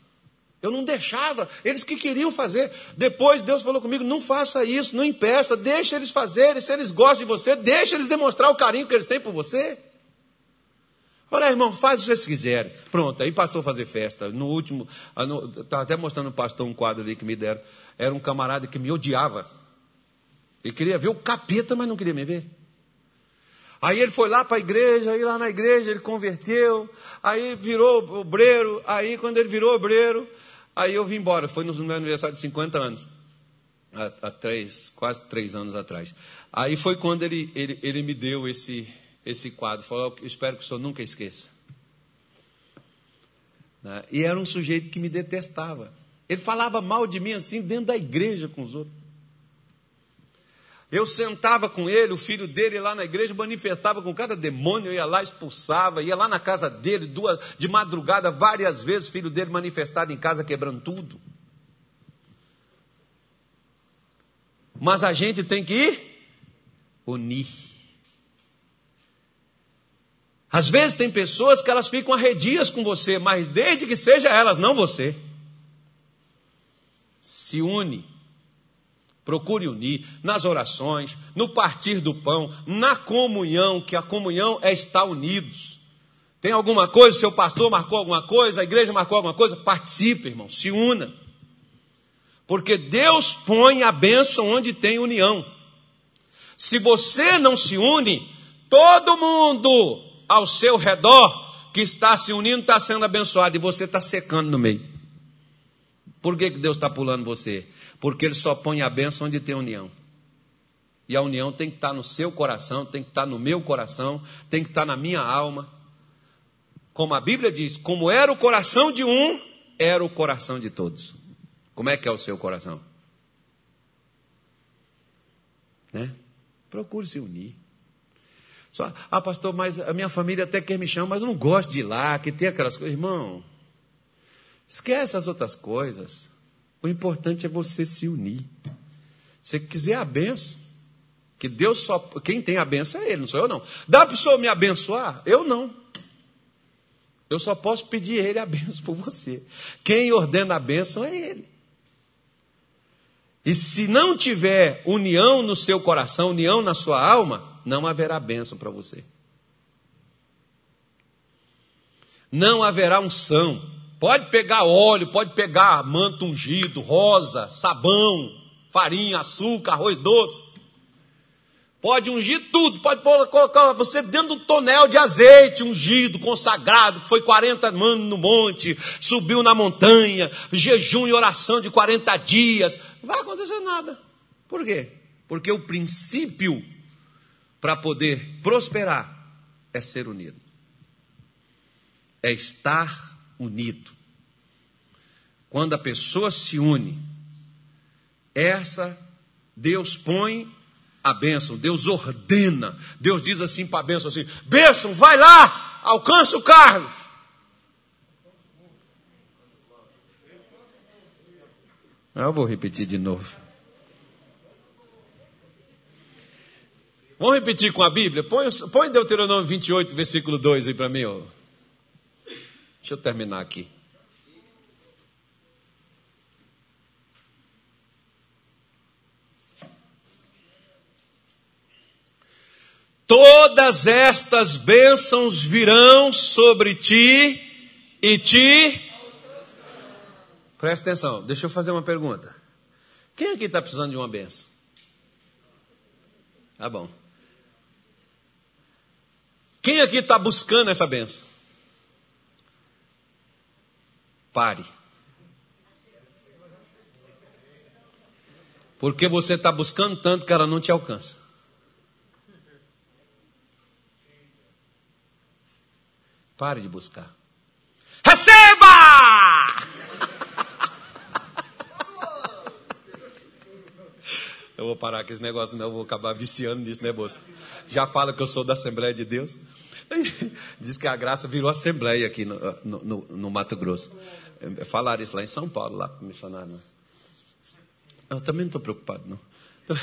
Eu não deixava, eles que queriam fazer. Depois Deus falou comigo: não faça isso, não impeça, deixa eles fazerem. Se eles gostam de você, deixa eles demonstrar o carinho que eles têm por você. Olha, irmão, faz o que vocês quiserem. Pronto, aí passou a fazer festa. No último, estava até mostrando o pastor um quadro ali que me deram. Era um camarada que me odiava. Ele queria ver o capeta, mas não queria me ver. Aí ele foi lá para a igreja, aí lá na igreja ele converteu, aí virou obreiro, aí quando ele virou obreiro, aí eu vim embora, foi no meu aniversário de 50 anos, há, há três, quase três anos atrás. Aí foi quando ele, ele, ele me deu esse, esse quadro, falou, espero que o senhor nunca esqueça. Né? E era um sujeito que me detestava. Ele falava mal de mim assim dentro da igreja com os outros. Eu sentava com ele, o filho dele lá na igreja manifestava com cada demônio, ia lá, expulsava, ia lá na casa dele, duas, de madrugada, várias vezes, filho dele manifestado em casa, quebrando tudo. Mas a gente tem que ir unir. Às vezes tem pessoas que elas ficam arredias com você, mas desde que seja elas, não você. Se une Procure unir nas orações, no partir do pão, na comunhão, que a comunhão é estar unidos. Tem alguma coisa, seu pastor marcou alguma coisa, a igreja marcou alguma coisa? Participe, irmão, se una. Porque Deus põe a bênção onde tem união. Se você não se une, todo mundo ao seu redor que está se unindo está sendo abençoado e você está secando no meio. Por que, que Deus está pulando você? Porque ele só põe a bênção onde tem união. E a união tem que estar no seu coração, tem que estar no meu coração, tem que estar na minha alma. Como a Bíblia diz, como era o coração de um, era o coração de todos. Como é que é o seu coração? Né? Procure se unir. Só, ah, pastor, mas a minha família até quer me chamar, mas eu não gosto de ir lá, que tem aquelas coisas. Irmão, esquece as outras coisas. O importante é você se unir. Se quiser a benção, que Deus só. Quem tem a benção é Ele, não sou eu, não. Dá para o Senhor me abençoar? Eu não. Eu só posso pedir a Ele a benção por você. Quem ordena a benção é Ele. E se não tiver união no seu coração, união na sua alma, não haverá bênção para você. Não haverá unção. Pode pegar óleo, pode pegar manto ungido, rosa, sabão, farinha, açúcar, arroz doce. Pode ungir tudo, pode colocar você dentro do tonel de azeite ungido, consagrado, que foi 40 anos no monte, subiu na montanha, jejum e oração de 40 dias. Não vai acontecer nada. Por quê? Porque o princípio para poder prosperar é ser unido. É estar unido. Quando a pessoa se une, essa Deus põe a bênção, Deus ordena, Deus diz assim para a bênção assim: bênção, vai lá, alcança o Carlos. Eu vou repetir de novo. Vamos repetir com a Bíblia? Põe, põe Deuteronômio 28, versículo 2 aí para mim. Ó. Deixa eu terminar aqui. Todas estas bênçãos virão sobre ti e te. Presta atenção, deixa eu fazer uma pergunta. Quem aqui está precisando de uma benção? Tá bom. Quem aqui está buscando essa benção? Pare. Porque você está buscando tanto que ela não te alcança. Pare de buscar. Receba! Eu vou parar com esse negócio, não, eu vou acabar viciando nisso, né, moça? Já fala que eu sou da Assembleia de Deus. Diz que a graça virou Assembleia aqui no, no, no, Mato Grosso. Falaram isso lá em São Paulo, lá para missionário. Né? Eu também não estou preocupado, não.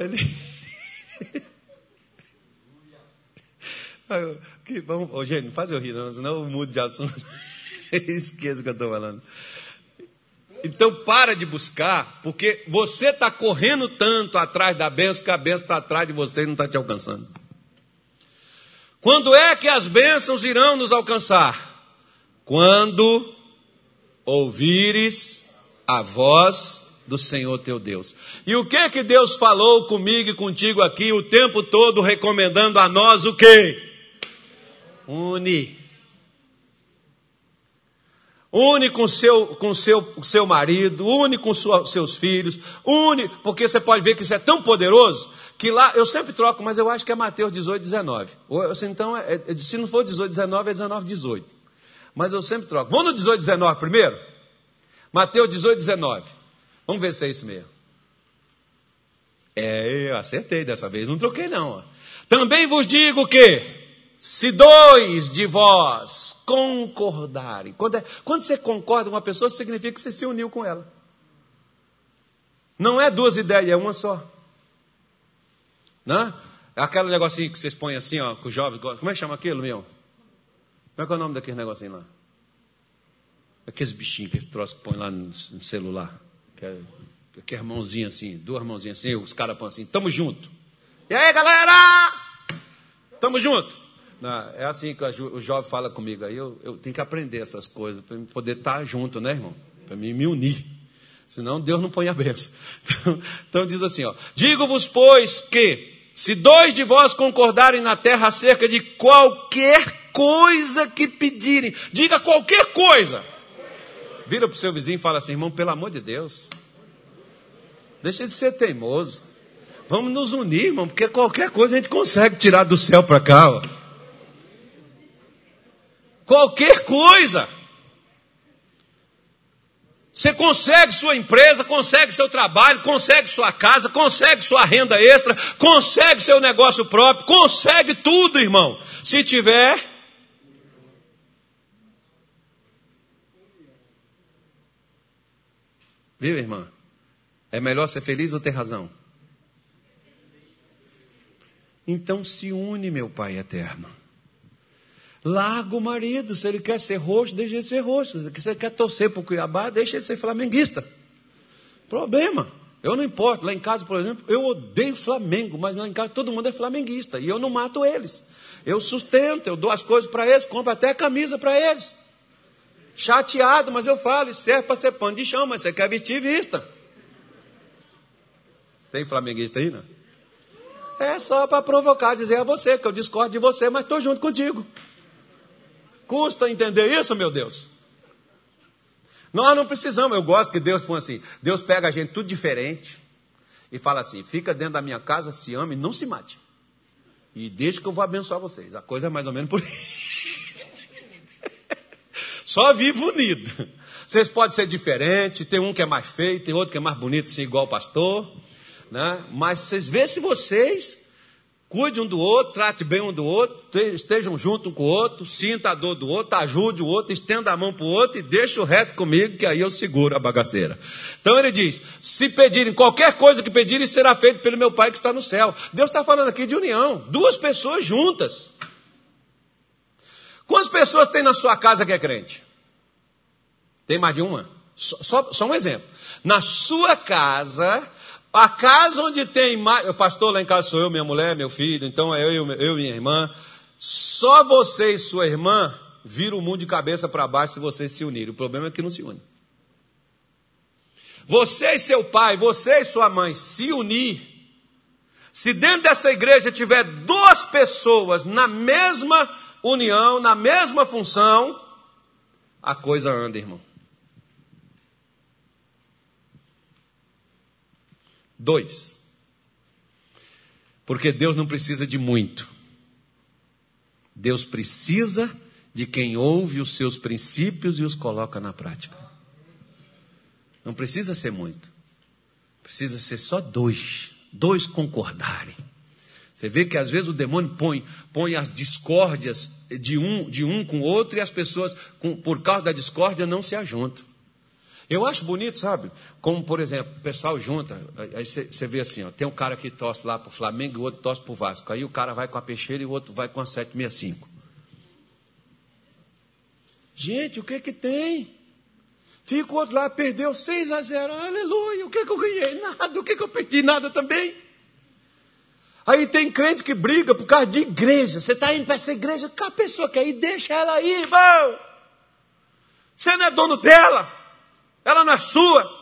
Ele... Que, vamos, gente, não faz eu rir, não, senão eu mudo de assunto. Esqueça o que eu estou falando. Então para de buscar, porque você está correndo tanto atrás da benção que a benção está atrás de você e não está te alcançando. Quando é que as bênçãos irão nos alcançar? Quando ouvires a voz do Senhor teu Deus. E o que que Deus falou comigo e contigo aqui o tempo todo recomendando a nós o quê? Une Une com seu, com seu, seu marido, une com sua, seus filhos, une, porque você pode ver que isso é tão poderoso que lá, eu sempre troco, mas eu acho que é Mateus 18, 19. Ou, assim, então, é, é, se não for 18, 19, é 19, 18. Mas eu sempre troco. Vamos no 18, 19 primeiro? Mateus 18, 19. Vamos ver se é isso mesmo. É, eu acertei dessa vez, não troquei não. Também vos digo que se dois de vós concordarem, quando, é, quando você concorda com uma pessoa, significa que você se uniu com ela. Não é duas ideias, é uma só. Né? É aquele negocinho que vocês põem assim, ó, com o jovem. Como é que chama aquilo, meu? Como é que é o nome daquele negocinho lá? Aqueles bichinhos que esse que põe lá no, no celular. Que é, que é assim, duas mãozinhas assim, os caras põem assim, tamo junto. E aí, galera? Tamo junto. Não, é assim que o jovem fala comigo. Aí eu, eu tenho que aprender essas coisas para poder estar junto, né, irmão? Para me, me unir. Senão Deus não põe a benção. Então, então diz assim: ó, Digo-vos, pois, que se dois de vós concordarem na terra acerca de qualquer coisa que pedirem, diga qualquer coisa. Vira para o seu vizinho e fala assim, irmão, pelo amor de Deus, deixa de ser teimoso. Vamos nos unir, irmão, porque qualquer coisa a gente consegue tirar do céu para cá. Ó. Qualquer coisa. Você consegue sua empresa, consegue seu trabalho, consegue sua casa, consegue sua renda extra, consegue seu negócio próprio, consegue tudo, irmão. Se tiver. Viu, irmã? É melhor ser feliz ou ter razão? Então se une, meu Pai eterno. Larga o marido. Se ele quer ser roxo, deixa ele ser roxo. Se ele quer torcer para o Cuiabá, deixa ele ser flamenguista. Problema. Eu não importo. Lá em casa, por exemplo, eu odeio Flamengo, mas lá em casa todo mundo é flamenguista. E eu não mato eles. Eu sustento, eu dou as coisas para eles, compro até camisa para eles. Chateado, mas eu falo, isso serve para ser pano de chão, mas você quer vestir vista. Tem flamenguista aí, não? É só para provocar, dizer a você que eu discordo de você, mas estou junto contigo. Custa entender isso, meu Deus? Nós não precisamos, eu gosto que Deus põe assim: Deus pega a gente tudo diferente e fala assim: fica dentro da minha casa, se ame não se mate. E deixa que eu vou abençoar vocês. A coisa é mais ou menos por só vivo unido. Vocês podem ser diferentes, tem um que é mais feio, tem outro que é mais bonito, assim, igual o pastor. Né? Mas vocês vê se vocês Cuide um do outro, trate bem um do outro, estejam junto um com o outro, sinta a dor do outro, ajude o outro, estenda a mão para o outro e deixe o resto comigo, que aí eu seguro a bagaceira. Então ele diz: se pedirem qualquer coisa que pedirem, será feito pelo meu Pai que está no céu. Deus está falando aqui de união, duas pessoas juntas. Quantas pessoas tem na sua casa que é crente? Tem mais de uma? Só, só, só um exemplo. Na sua casa, a casa onde tem mais. O pastor lá em casa sou eu, minha mulher, meu filho, então é eu, eu e minha irmã. Só você e sua irmã viram o mundo de cabeça para baixo se vocês se unirem. O problema é que não se unem. Você e seu pai, você e sua mãe se unir. Se dentro dessa igreja tiver duas pessoas na mesma união, na mesma função, a coisa anda, irmão. Dois. Porque Deus não precisa de muito. Deus precisa de quem ouve os seus princípios e os coloca na prática. Não precisa ser muito. Precisa ser só dois. Dois concordarem. Você vê que às vezes o demônio põe, põe as discórdias de um, de um com o outro e as pessoas, com, por causa da discórdia, não se ajuntam. Eu acho bonito, sabe? Como, por exemplo, o pessoal junta, aí você vê assim, ó, tem um cara que torce lá para o Flamengo e o outro torce para o Vasco. Aí o cara vai com a peixeira e o outro vai com a 765. Gente, o que que tem? Fica o outro lá, perdeu 6 a 0. Aleluia, o que que eu ganhei? Nada, o que que eu perdi? Nada também. Aí tem crente que briga por causa de igreja. Você está indo para essa igreja, que a pessoa quer ir, deixa ela aí, irmão. Você não é dono dela ela não é sua.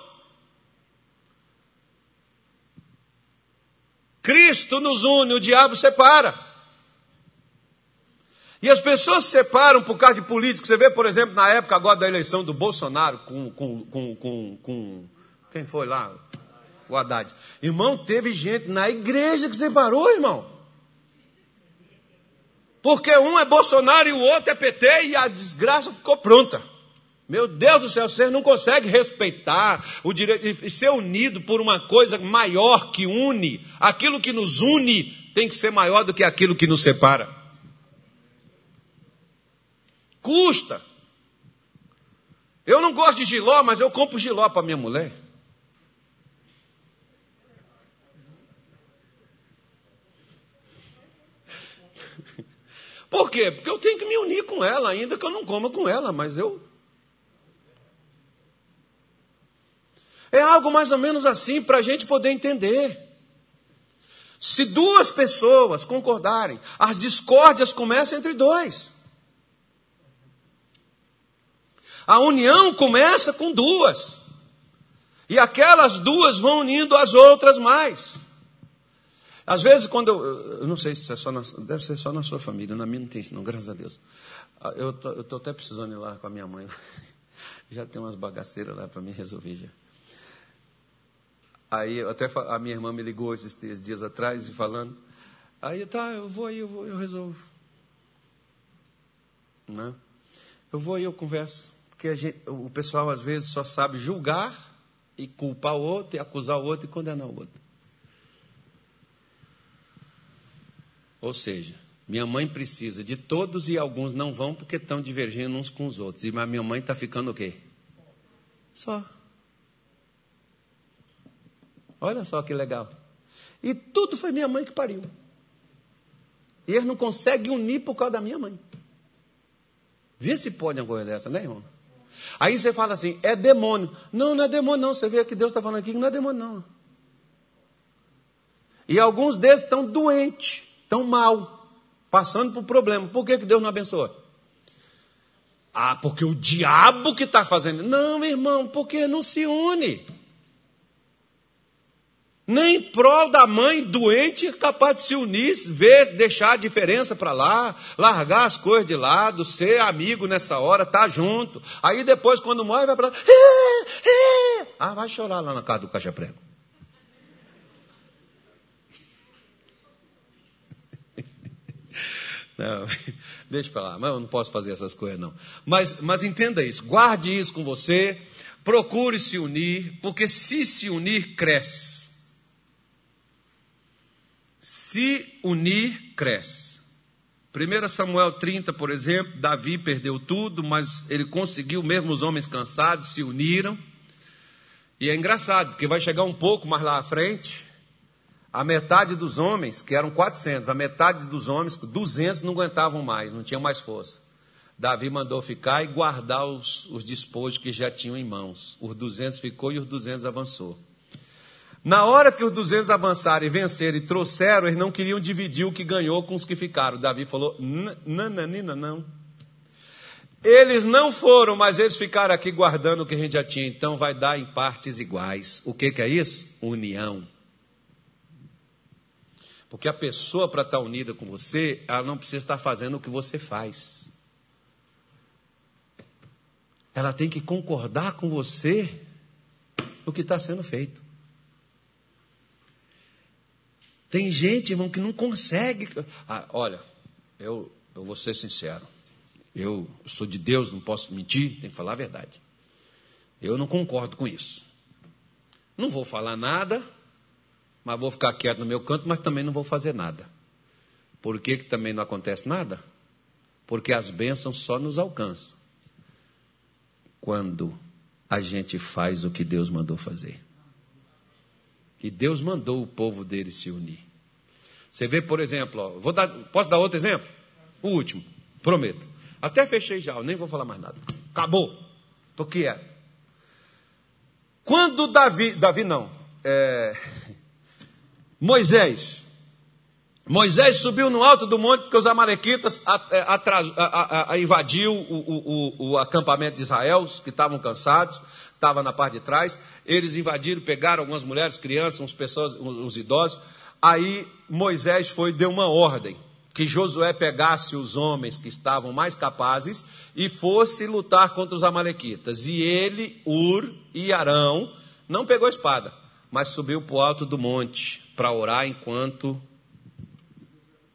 Cristo nos une, o diabo separa. E as pessoas se separam por causa de políticos. Você vê, por exemplo, na época agora da eleição do Bolsonaro com, com, com, com, com quem foi lá? O Haddad. Irmão, teve gente na igreja que separou, irmão. Porque um é Bolsonaro e o outro é PT e a desgraça ficou pronta. Meu Deus do céu, você não consegue respeitar o direito e ser unido por uma coisa maior que une. Aquilo que nos une tem que ser maior do que aquilo que nos separa. Custa. Eu não gosto de giló, mas eu compro giló para minha mulher. Por quê? Porque eu tenho que me unir com ela, ainda que eu não coma com ela, mas eu É algo mais ou menos assim para a gente poder entender. Se duas pessoas concordarem, as discórdias começam entre dois. A união começa com duas. E aquelas duas vão unindo as outras mais. Às vezes, quando eu. Eu não sei se é só na, deve ser só na sua família, na minha não tem isso, não, graças a Deus. Ah, eu estou até precisando ir lá com a minha mãe. Já tem umas bagaceiras lá para me resolver já. Aí até a minha irmã me ligou esses dias atrás e falando. Aí tá, eu vou aí, eu vou, eu resolvo. Né? Eu vou aí, eu converso. Porque gente, o pessoal às vezes só sabe julgar e culpar o outro, e acusar o outro e condenar o outro. Ou seja, minha mãe precisa de todos e alguns não vão porque estão divergindo uns com os outros. E minha mãe está ficando o quê? Só. Olha só que legal. E tudo foi minha mãe que pariu. E eles não conseguem unir por causa da minha mãe. Vê se pode uma coisa dessa, né, irmão? Aí você fala assim, é demônio. Não, não é demônio, não. Você vê que Deus está falando aqui que não é demônio, não. E alguns desses estão doentes, estão mal, passando por problema. Por que, que Deus não abençoa? Ah, porque o diabo que está fazendo. Não, irmão, porque não se une. Nem prol da mãe doente capaz de se unir, ver, deixar a diferença para lá, largar as coisas de lado, ser amigo nessa hora, tá junto. Aí depois, quando morre, vai para lá. Ah, vai chorar lá na casa do caixa prego. Não, deixa para lá, mas eu não posso fazer essas coisas não. Mas, mas entenda isso, guarde isso com você, procure se unir, porque se se unir, cresce. Se unir, cresce. 1 Samuel 30, por exemplo, Davi perdeu tudo, mas ele conseguiu, mesmo os homens cansados se uniram. E é engraçado, porque vai chegar um pouco mais lá à frente, a metade dos homens, que eram 400, a metade dos homens, 200 não aguentavam mais, não tinham mais força. Davi mandou ficar e guardar os, os despojos que já tinham em mãos. Os 200 ficou e os 200 avançou. Na hora que os 200 avançaram e venceram e trouxeram, eles não queriam dividir o que ganhou com os que ficaram. Davi falou: nananina, não. Eles não foram, mas eles ficaram aqui guardando o que a gente já tinha. Então vai dar em partes iguais. O que, que é isso? União. Porque a pessoa, para estar unida com você, ela não precisa estar fazendo o que você faz. Ela tem que concordar com você no que está sendo feito. Tem gente, irmão, que não consegue. Ah, olha, eu, eu vou ser sincero. Eu sou de Deus, não posso mentir, tem que falar a verdade. Eu não concordo com isso. Não vou falar nada, mas vou ficar quieto no meu canto, mas também não vou fazer nada. Por que, que também não acontece nada? Porque as bênçãos só nos alcançam quando a gente faz o que Deus mandou fazer. E Deus mandou o povo dele se unir. Você vê, por exemplo, ó, vou dar, posso dar outro exemplo? O último, prometo. Até fechei já, eu nem vou falar mais nada. Acabou. Estou quieto. Quando Davi, Davi não, é, Moisés. Moisés subiu no alto do monte porque os amalequitas é, atras, a, a, a, invadiu o, o, o, acampamento de Israel, que estavam cansados, estavam na parte de trás. Eles invadiram, pegaram algumas mulheres, crianças, uns pessoas, uns idosos. Aí Moisés foi deu uma ordem que Josué pegasse os homens que estavam mais capazes e fosse lutar contra os amalequitas. E ele, Ur e Arão, não pegou espada, mas subiu para o alto do monte para orar enquanto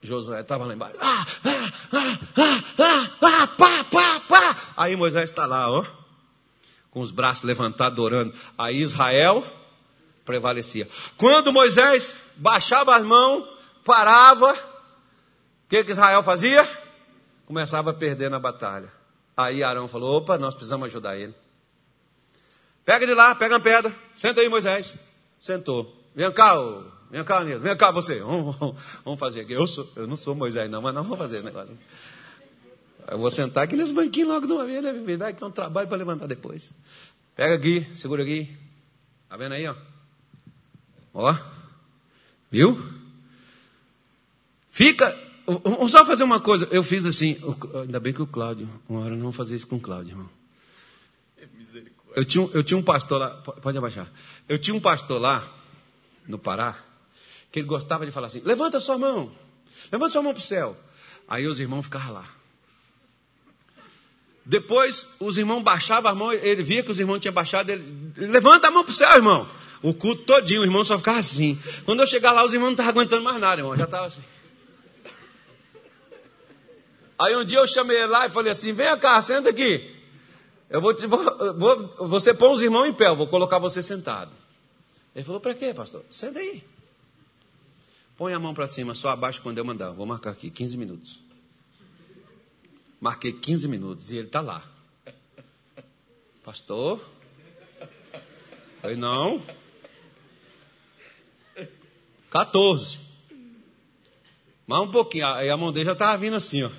Josué estava lá embaixo. Ah, ah, ah, ah, ah, ah, pá, pá, pá. Aí Moisés está lá, ó, com os braços levantados, orando. Aí Israel prevalecia. Quando Moisés baixava as mãos, parava, o que, que Israel fazia? Começava a perder na batalha. Aí Arão falou: opa, nós precisamos ajudar ele. Pega de lá, pega uma pedra, senta aí, Moisés. Sentou. Vem cá, ô Vem cá, Nilson. Vem cá você. Vamos, vamos, vamos, fazer aqui. Eu, sou, eu não sou Moisés, não, mas não vamos fazer esse negócio. Eu vou sentar aqui nesse banquinho logo de uma vez, né? Verdade que é um trabalho para levantar depois. Pega aqui, segura aqui. Tá vendo aí, ó? Ó. Viu? Fica. Vamos só fazer uma coisa. Eu fiz assim. Ainda bem que o Cláudio. Uma hora não vou fazer isso com o Cláudio, irmão. Eu tinha, eu tinha um pastor lá. Pode abaixar. Eu tinha um pastor lá, no Pará, que ele gostava de falar assim: levanta sua mão, levanta sua mão para o céu. Aí os irmãos ficavam lá. Depois os irmãos baixavam a mão, ele via que os irmãos tinham baixado, ele levanta a mão para o céu, irmão. O culto todinho, o irmão só ficava assim. Quando eu chegar lá, os irmãos não estavam aguentando mais nada, irmão. Já estava assim. Aí um dia eu chamei ele lá e falei assim: vem cá, senta aqui. Eu vou, te, vou, vou você põe os irmãos em pé, eu vou colocar você sentado. Ele falou: para quê, pastor? Senta aí. Põe a mão para cima, só abaixo quando eu mandar. Vou marcar aqui 15 minutos. Marquei 15 minutos e ele está lá. Pastor? Aí não. 14. Mais um pouquinho. Aí a mão dele já estava vindo assim, ó.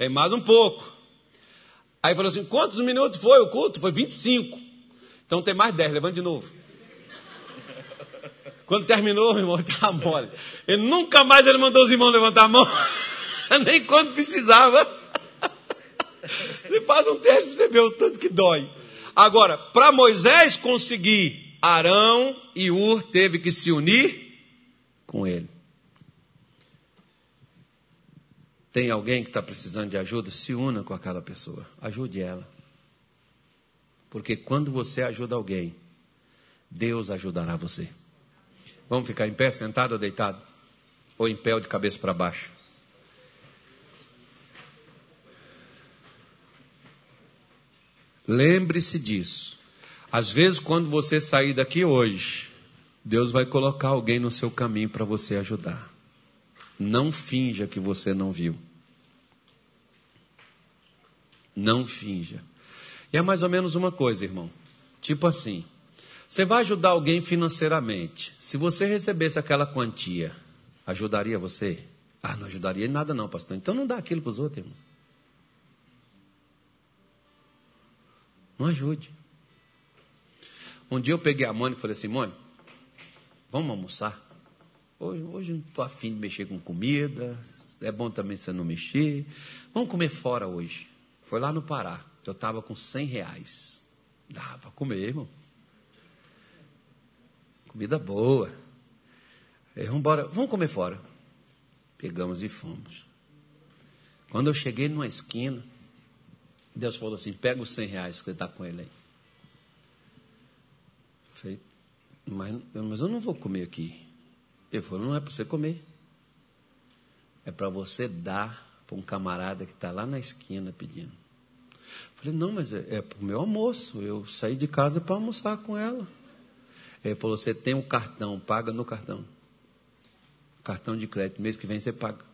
Aí mais um pouco. Aí falou assim: quantos minutos foi o culto? Foi 25. Então tem mais 10, levante de novo. Quando terminou, o irmão estava mole. Ele nunca mais ele mandou os irmãos levantar a mão, nem quando precisava. Ele faz um teste para você ver o tanto que dói. Agora, para Moisés conseguir, Arão e Ur teve que se unir com ele. Tem alguém que está precisando de ajuda? Se una com aquela pessoa. Ajude ela. Porque quando você ajuda alguém, Deus ajudará você. Vamos ficar em pé, sentado ou deitado? Ou em pé ou de cabeça para baixo? Lembre-se disso. Às vezes, quando você sair daqui hoje, Deus vai colocar alguém no seu caminho para você ajudar. Não finja que você não viu. Não finja. E é mais ou menos uma coisa, irmão. Tipo assim: você vai ajudar alguém financeiramente. Se você recebesse aquela quantia, ajudaria você? Ah, não ajudaria em nada, não, pastor. Então não dá aquilo para os outros, irmão. Não ajude. Um dia eu peguei a Mônica e falei assim: Mônica, vamos almoçar? Hoje, hoje não estou afim de mexer com comida. É bom também você não mexer. Vamos comer fora hoje. Foi lá no Pará. Eu estava com 100 reais. Dá para comer, irmão. Comida boa. Aí, vamos embora. Vamos comer fora. Pegamos e fomos. Quando eu cheguei numa esquina, Deus falou assim: pega os 100 reais que você está com ele aí. Falei, mas, mas eu não vou comer aqui. Ele falou: não é para você comer. É para você dar para um camarada que está lá na esquina pedindo. Falei, não, mas é, é para o meu almoço. Eu saí de casa para almoçar com ela. Ele falou: você tem um cartão, paga no cartão. Cartão de crédito, mês que vem você paga.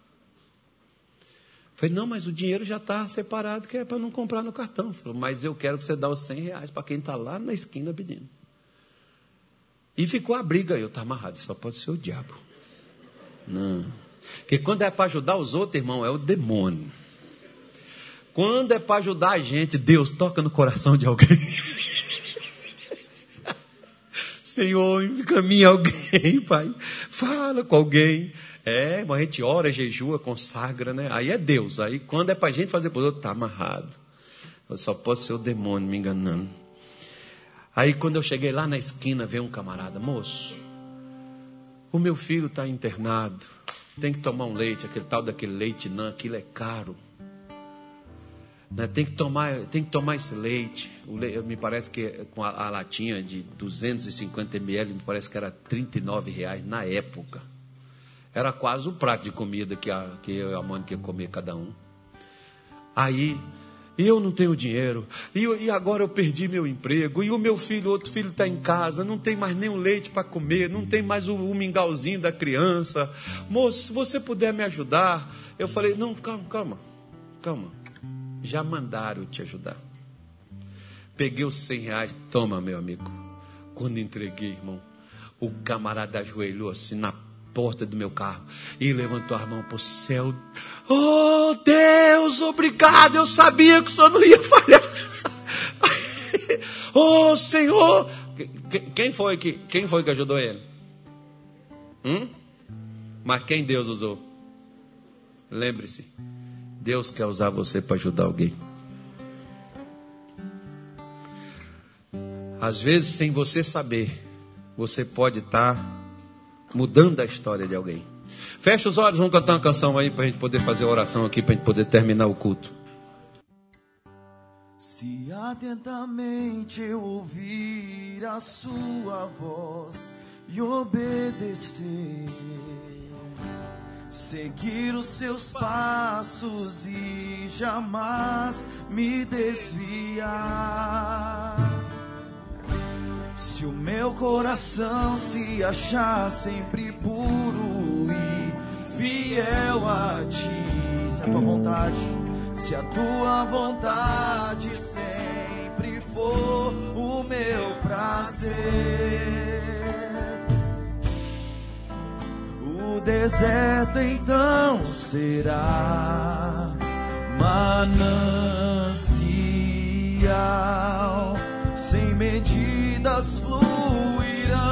Falei, não, mas o dinheiro já está separado, que é para não comprar no cartão. Falei, mas eu quero que você dê os 100 reais para quem está lá na esquina pedindo. E ficou a briga, eu estava amarrado, só pode ser o diabo. Não. Porque quando é para ajudar os outros, irmão, é o demônio. Quando é para ajudar a gente, Deus toca no coração de alguém. Senhor, encaminha alguém, Pai. Fala com alguém. É, a gente ora, jejua, consagra, né? Aí é Deus. Aí quando é para a gente fazer por outro, está amarrado. Eu só posso ser o demônio me enganando. Aí quando eu cheguei lá na esquina, veio um camarada, moço, o meu filho está internado, tem que tomar um leite, aquele tal daquele leite não, aquilo é caro. Né? Tem, que tomar, tem que tomar esse leite. leite me parece que com a, a, latinha de 250 ml, me parece que era 39 reais na época. Era quase o prato de comida que, a, que eu e a Mônica ia comer cada um. Aí e eu não tenho dinheiro, e, e, agora eu perdi meu emprego, e o meu filho, outro filho está em casa, não tem mais nem o leite para comer, não tem mais o, o mingauzinho da criança. Moço, se você puder me ajudar. Eu falei: não, calma, calma, calma. Já mandaram te ajudar. Peguei os 100 reais, toma, meu amigo. Quando entreguei, irmão, o camarada ajoelhou assim na porta do meu carro e levantou a mão para o céu. Oh Deus, obrigado, eu sabia que o Senhor não ia falhar. oh Senhor, quem foi que quem foi que ajudou ele? Hum? Mas quem Deus usou? Lembre-se, Deus quer usar você para ajudar alguém. Às vezes, sem você saber, você pode estar tá mudando a história de alguém. Fecha os olhos, vamos cantar uma canção aí para a gente poder fazer a oração aqui, para a gente poder terminar o culto. Se atentamente eu ouvir a sua voz e obedecer, seguir os seus passos e jamais me desviar se o meu coração se achar sempre puro e fiel a ti, se a tua vontade, se a tua vontade sempre for o meu prazer, o deserto então será manancial sem fluirão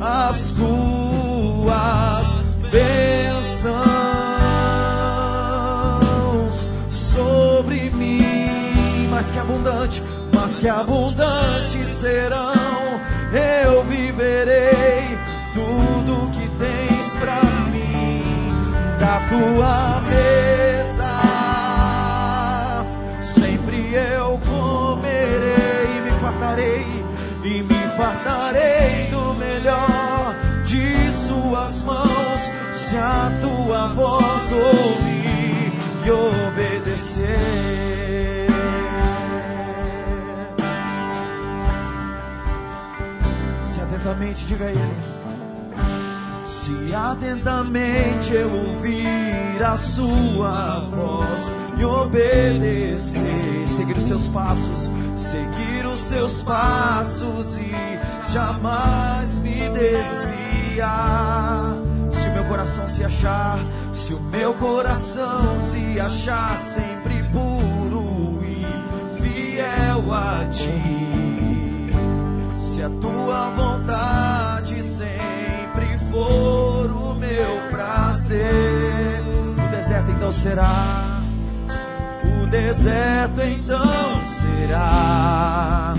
as tuas bênçãos sobre mim, mas que abundante, mas que abundante serão. Eu viverei tudo que tens para mim da tua mesa e me fartarei do melhor de suas mãos, se a tua voz ouvir e obedecer. Se atentamente diga a ele. Se atentamente eu ouvir a sua voz e obedecer, seguir os seus passos, seguir seus passos e jamais me desviar. Se o meu coração se achar, se o meu coração se achar sempre puro e fiel a ti, se a tua vontade sempre for o meu prazer, o deserto então será. O deserto então será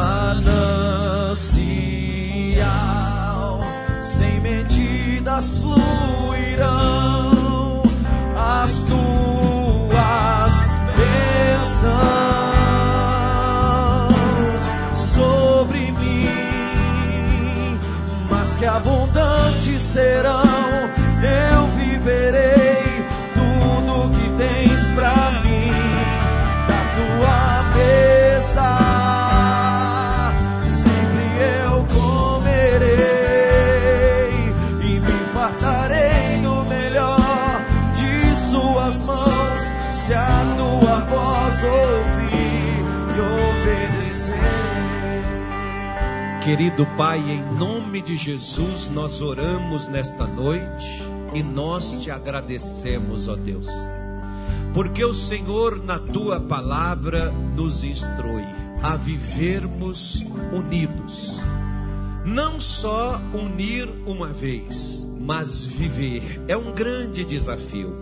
manancial, sem medidas fluirão. As tuas bênçãos sobre mim, mas que abundantes serão, eu viverei Querido Pai, em nome de Jesus, nós oramos nesta noite e nós te agradecemos, ó Deus, porque o Senhor, na tua palavra, nos instrui a vivermos unidos. Não só unir uma vez, mas viver. É um grande desafio.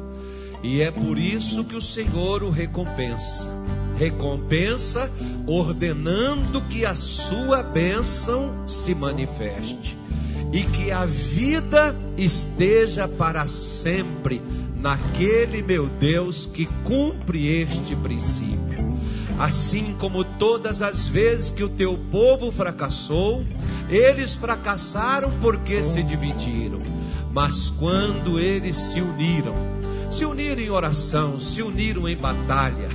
E é por isso que o Senhor o recompensa. Recompensa ordenando que a sua bênção se manifeste e que a vida esteja para sempre naquele meu Deus que cumpre este princípio. Assim como todas as vezes que o teu povo fracassou, eles fracassaram porque se dividiram. Mas quando eles se uniram, se uniram em oração, se uniram em batalha,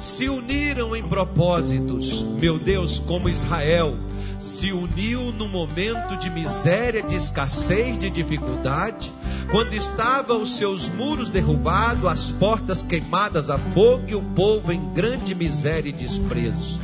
se uniram em propósitos, meu Deus, como Israel se uniu no momento de miséria, de escassez, de dificuldade, quando estava os seus muros derrubados, as portas queimadas a fogo e o povo em grande miséria e desprezo.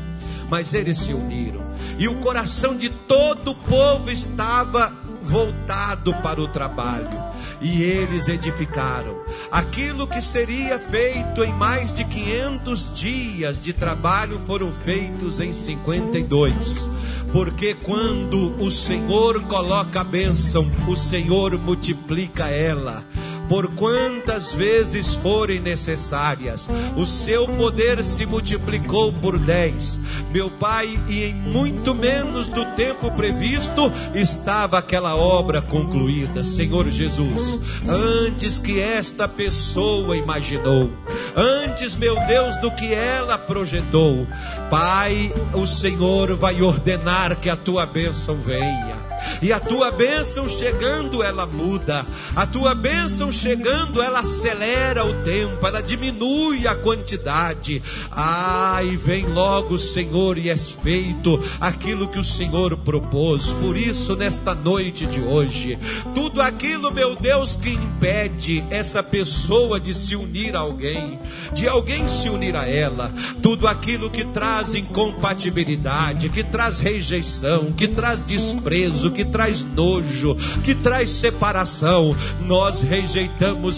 Mas eles se uniram, e o coração de todo o povo estava voltado para o trabalho. E eles edificaram aquilo que seria feito em mais de 500 dias de trabalho foram feitos em 52. Porque quando o Senhor coloca a bênção, o Senhor multiplica ela por quantas vezes forem necessárias. O seu poder se multiplicou por dez. Meu Pai, e em muito menos do tempo previsto estava aquela obra concluída. Senhor Jesus, antes que esta pessoa imaginou, antes, meu Deus, do que ela projetou, Pai, o Senhor vai ordenar que a tua bênção venha. E a tua bênção chegando, ela muda. A tua bênção chegando, ela acelera o tempo, ela diminui a quantidade. Ah, vem logo, Senhor, e és feito aquilo que o Senhor propôs. Por isso, nesta noite de hoje, tudo aquilo, meu Deus, que impede essa pessoa de se unir a alguém, de alguém se unir a ela, tudo aquilo que traz incompatibilidade, que traz rejeição, que traz despreso, que traz nojo, que traz separação, nós rejeitamos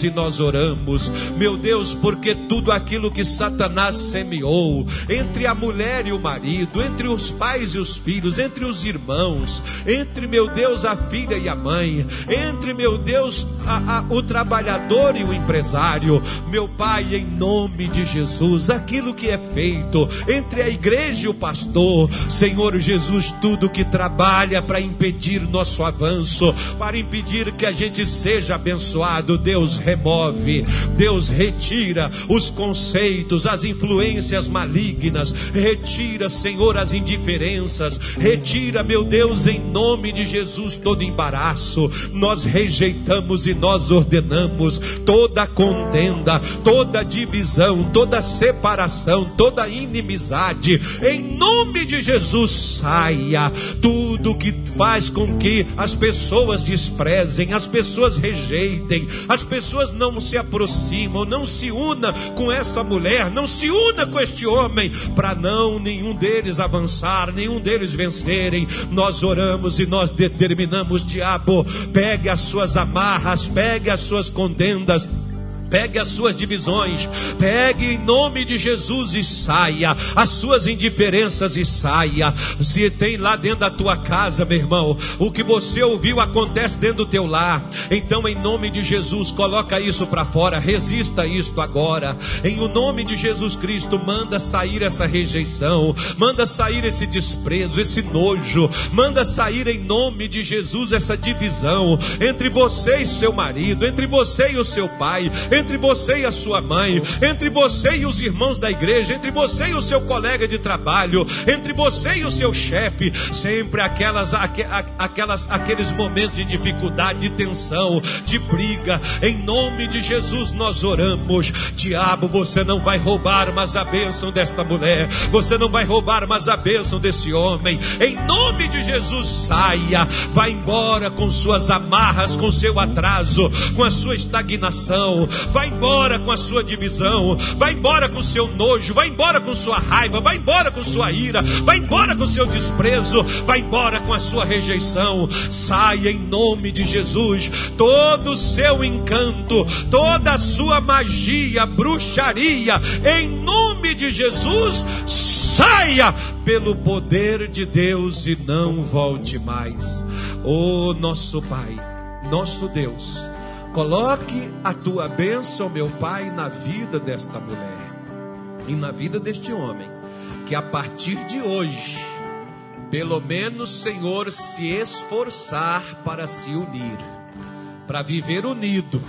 e nós oramos, meu Deus, porque tudo aquilo que Satanás semeou entre a mulher e o marido, entre os pais e os filhos, entre os irmãos, entre, meu Deus, a filha e a mãe, entre, meu Deus, a, a, o trabalhador e o empresário, meu Pai, em nome de Jesus, aquilo que é feito entre a igreja e o pastor, Senhor Jesus, tudo que trabalha para impedir nosso avanço, para impedir que a gente seja abençoado, Deus remove, Deus retira os conceitos, as influências malignas, retira, Senhor, as indiferenças, retira, meu Deus, em nome de Jesus, todo embaraço. Nós rejeitamos e nós ordenamos toda contenda, toda divisão, toda separação, toda inimizade. Em nome de Jesus, saia tudo que faz com que as pessoas desprezem, as pessoas rejeitem, as pessoas não se aproximam, não se una com essa mulher, não se una com este homem, para não nenhum deles avançar, nenhum deles vencerem. Nós oramos e nós determinamos, diabo, pegue as suas amarras, pegue as suas contendas Pegue as suas divisões, pegue em nome de Jesus e saia, as suas indiferenças e saia. Se tem lá dentro da tua casa, meu irmão, o que você ouviu acontece dentro do teu lar. Então, em nome de Jesus, coloca isso para fora, resista isto agora. Em o nome de Jesus Cristo, manda sair essa rejeição, manda sair esse desprezo, esse nojo, manda sair em nome de Jesus essa divisão entre você e seu marido, entre você e o seu pai entre você e a sua mãe, entre você e os irmãos da igreja, entre você e o seu colega de trabalho, entre você e o seu chefe, sempre aquelas, aquelas, aqueles momentos de dificuldade, de tensão, de briga. Em nome de Jesus nós oramos. Diabo, você não vai roubar mais a bênção desta mulher, você não vai roubar mais a bênção desse homem. Em nome de Jesus, saia, vá embora com suas amarras, com seu atraso, com a sua estagnação. Vai embora com a sua divisão, vai embora com o seu nojo, vai embora com sua raiva, vai embora com sua ira, vai embora com o seu desprezo, vai embora com a sua rejeição. Saia em nome de Jesus todo o seu encanto, toda a sua magia, bruxaria, em nome de Jesus, saia pelo poder de Deus e não volte mais. Oh, nosso Pai, nosso Deus Coloque a tua bênção, meu Pai, na vida desta mulher e na vida deste homem, que a partir de hoje, pelo menos, Senhor, se esforçar para se unir, para viver unido,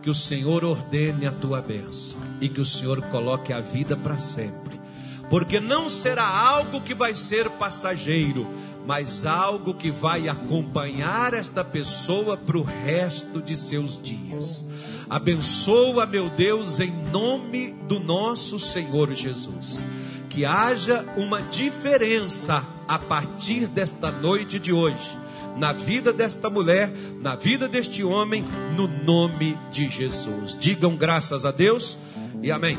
que o Senhor ordene a tua bênção e que o Senhor coloque a vida para sempre, porque não será algo que vai ser passageiro, mas algo que vai acompanhar esta pessoa para o resto de seus dias. Abençoa, meu Deus, em nome do nosso Senhor Jesus. Que haja uma diferença a partir desta noite de hoje, na vida desta mulher, na vida deste homem, no nome de Jesus. Digam graças a Deus e amém.